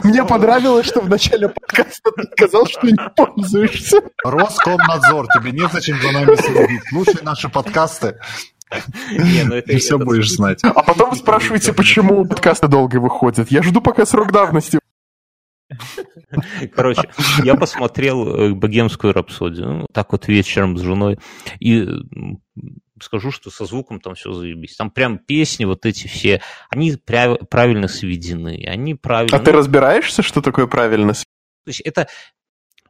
(laughs) Мне понравилось, что в начале подкаста ты сказал, что не пользуешься. Роскомнадзор, тебе нет зачем за нами следить. Слушай наши подкасты. Не, ну это, и все будешь знать. А потом вы спрашиваете, почему подкасты долго выходят. Я жду, пока срок давности Короче, я посмотрел э, «Богемскую рапсодию», ну, так вот вечером с женой, и скажу, что со звуком там все заебись. Там прям песни вот эти все, они правильно сведены, они правильно... А ты разбираешься, что такое правильно То есть это...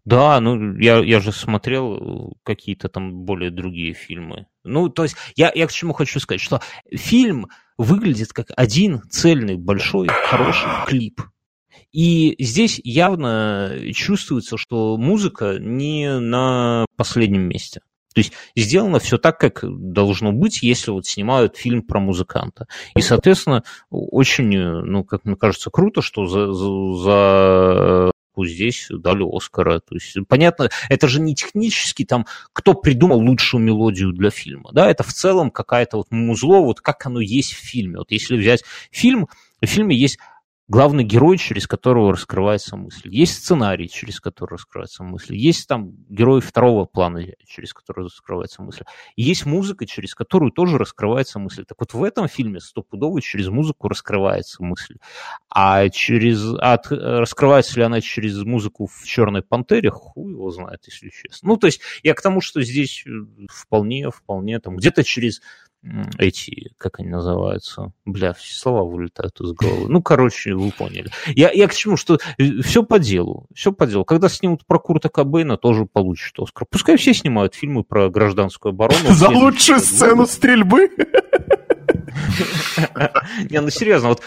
Да, ну, я, я же смотрел какие-то там более другие фильмы. Ну, то есть, я, я к чему хочу сказать, что фильм выглядит как один цельный, большой, хороший клип. И здесь явно чувствуется, что музыка не на последнем месте. То есть сделано все так, как должно быть, если вот снимают фильм про музыканта. И, соответственно, очень, ну, как мне кажется, круто, что за, за, за здесь дали Оскара. То есть, понятно, это же не технически там, кто придумал лучшую мелодию для фильма, да, это в целом какая-то вот музло, вот как оно есть в фильме. Вот если взять фильм, в фильме есть главный герой, через которого раскрывается мысль. Есть сценарий, через который раскрывается мысль. Есть там герой второго плана, через который раскрывается мысль. Есть музыка, через которую тоже раскрывается мысль. Так вот в этом фильме стопудово через музыку раскрывается мысль. А через... А раскрывается ли она через музыку в «Черной пантере», хуй его знает, если честно. Ну, то есть я к тому, что здесь э, вполне, вполне там где-то через эти, как они называются, бля, все слова вылетают из головы. Ну, короче, вы поняли. Я, я к чему, что э, все по делу, все по делу. Когда снимут про Курта Кобейна, тоже получат Оскар. Пускай все снимают фильмы про гражданскую оборону. За лучшую сцену стрельбы? (laughs) Не, ну серьезно, вот...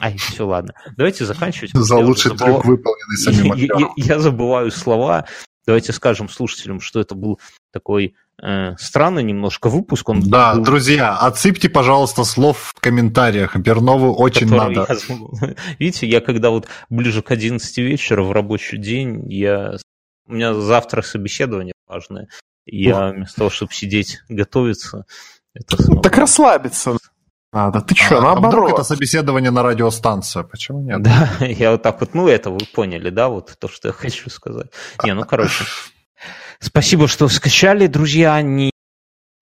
Ай, все, ладно. Давайте заканчивать. За лучший трюк, выполненный самим (laughs) Я забываю слова. Давайте скажем слушателям, что это был такой э, странный немножко выпуск. Он да, был... друзья, отсыпьте, пожалуйста, слов в комментариях. Пернову очень надо. Я... (laughs) Видите, я когда вот ближе к 11 вечера в рабочий день, я... у меня завтра собеседование важное. Я вместо того, чтобы сидеть, готовиться... Это ну, так расслабиться надо. Ты что, а, наоборот? А вдруг это собеседование на радиостанцию? Почему нет? Да, (laughs) я вот так вот, ну это вы поняли, да, вот то, что я хочу сказать. Не, ну короче. Спасибо, что скачали, друзья. Не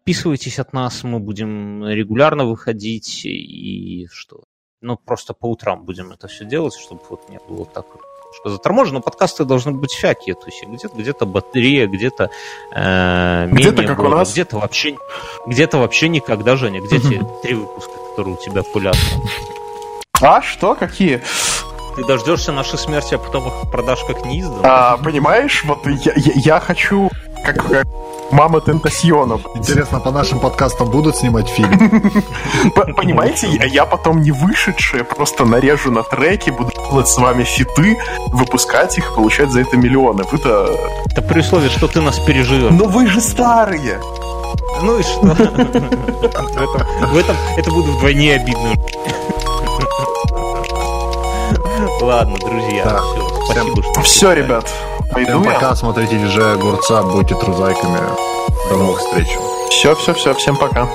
подписывайтесь от нас, мы будем регулярно выходить и что? Ну, просто по утрам будем это все делать, чтобы вот не было так немножко заторможено. подкасты должны быть всякие. То есть где-то где батарея, где-то э, где-то как у нас. где-то вообще, где-то вообще никогда, Женя. Где те три выпуска, которые у тебя пулят? А, что? Какие? Ты дождешься нашей смерти, а потом их продашь как неизданные. А, понимаешь, вот я, я, я хочу как, как мама Тентасьонов. Интересно, по нашим подкастам будут снимать фильм? (laughs) Понимаете, я потом не вышедшие, просто нарежу на треки, буду делать с вами фиты, выпускать их, получать за это миллионы. Вы-то... Это при условии, что ты нас переживешь. Но вы же старые! Ну и что? В этом это будет вдвойне обидно. Ладно, друзья, да. все, спасибо, что... Все, ребят, пойду Всем пока, смотрите же огурца, будьте трузайками. До новых встреч. Все, все, все, всем пока.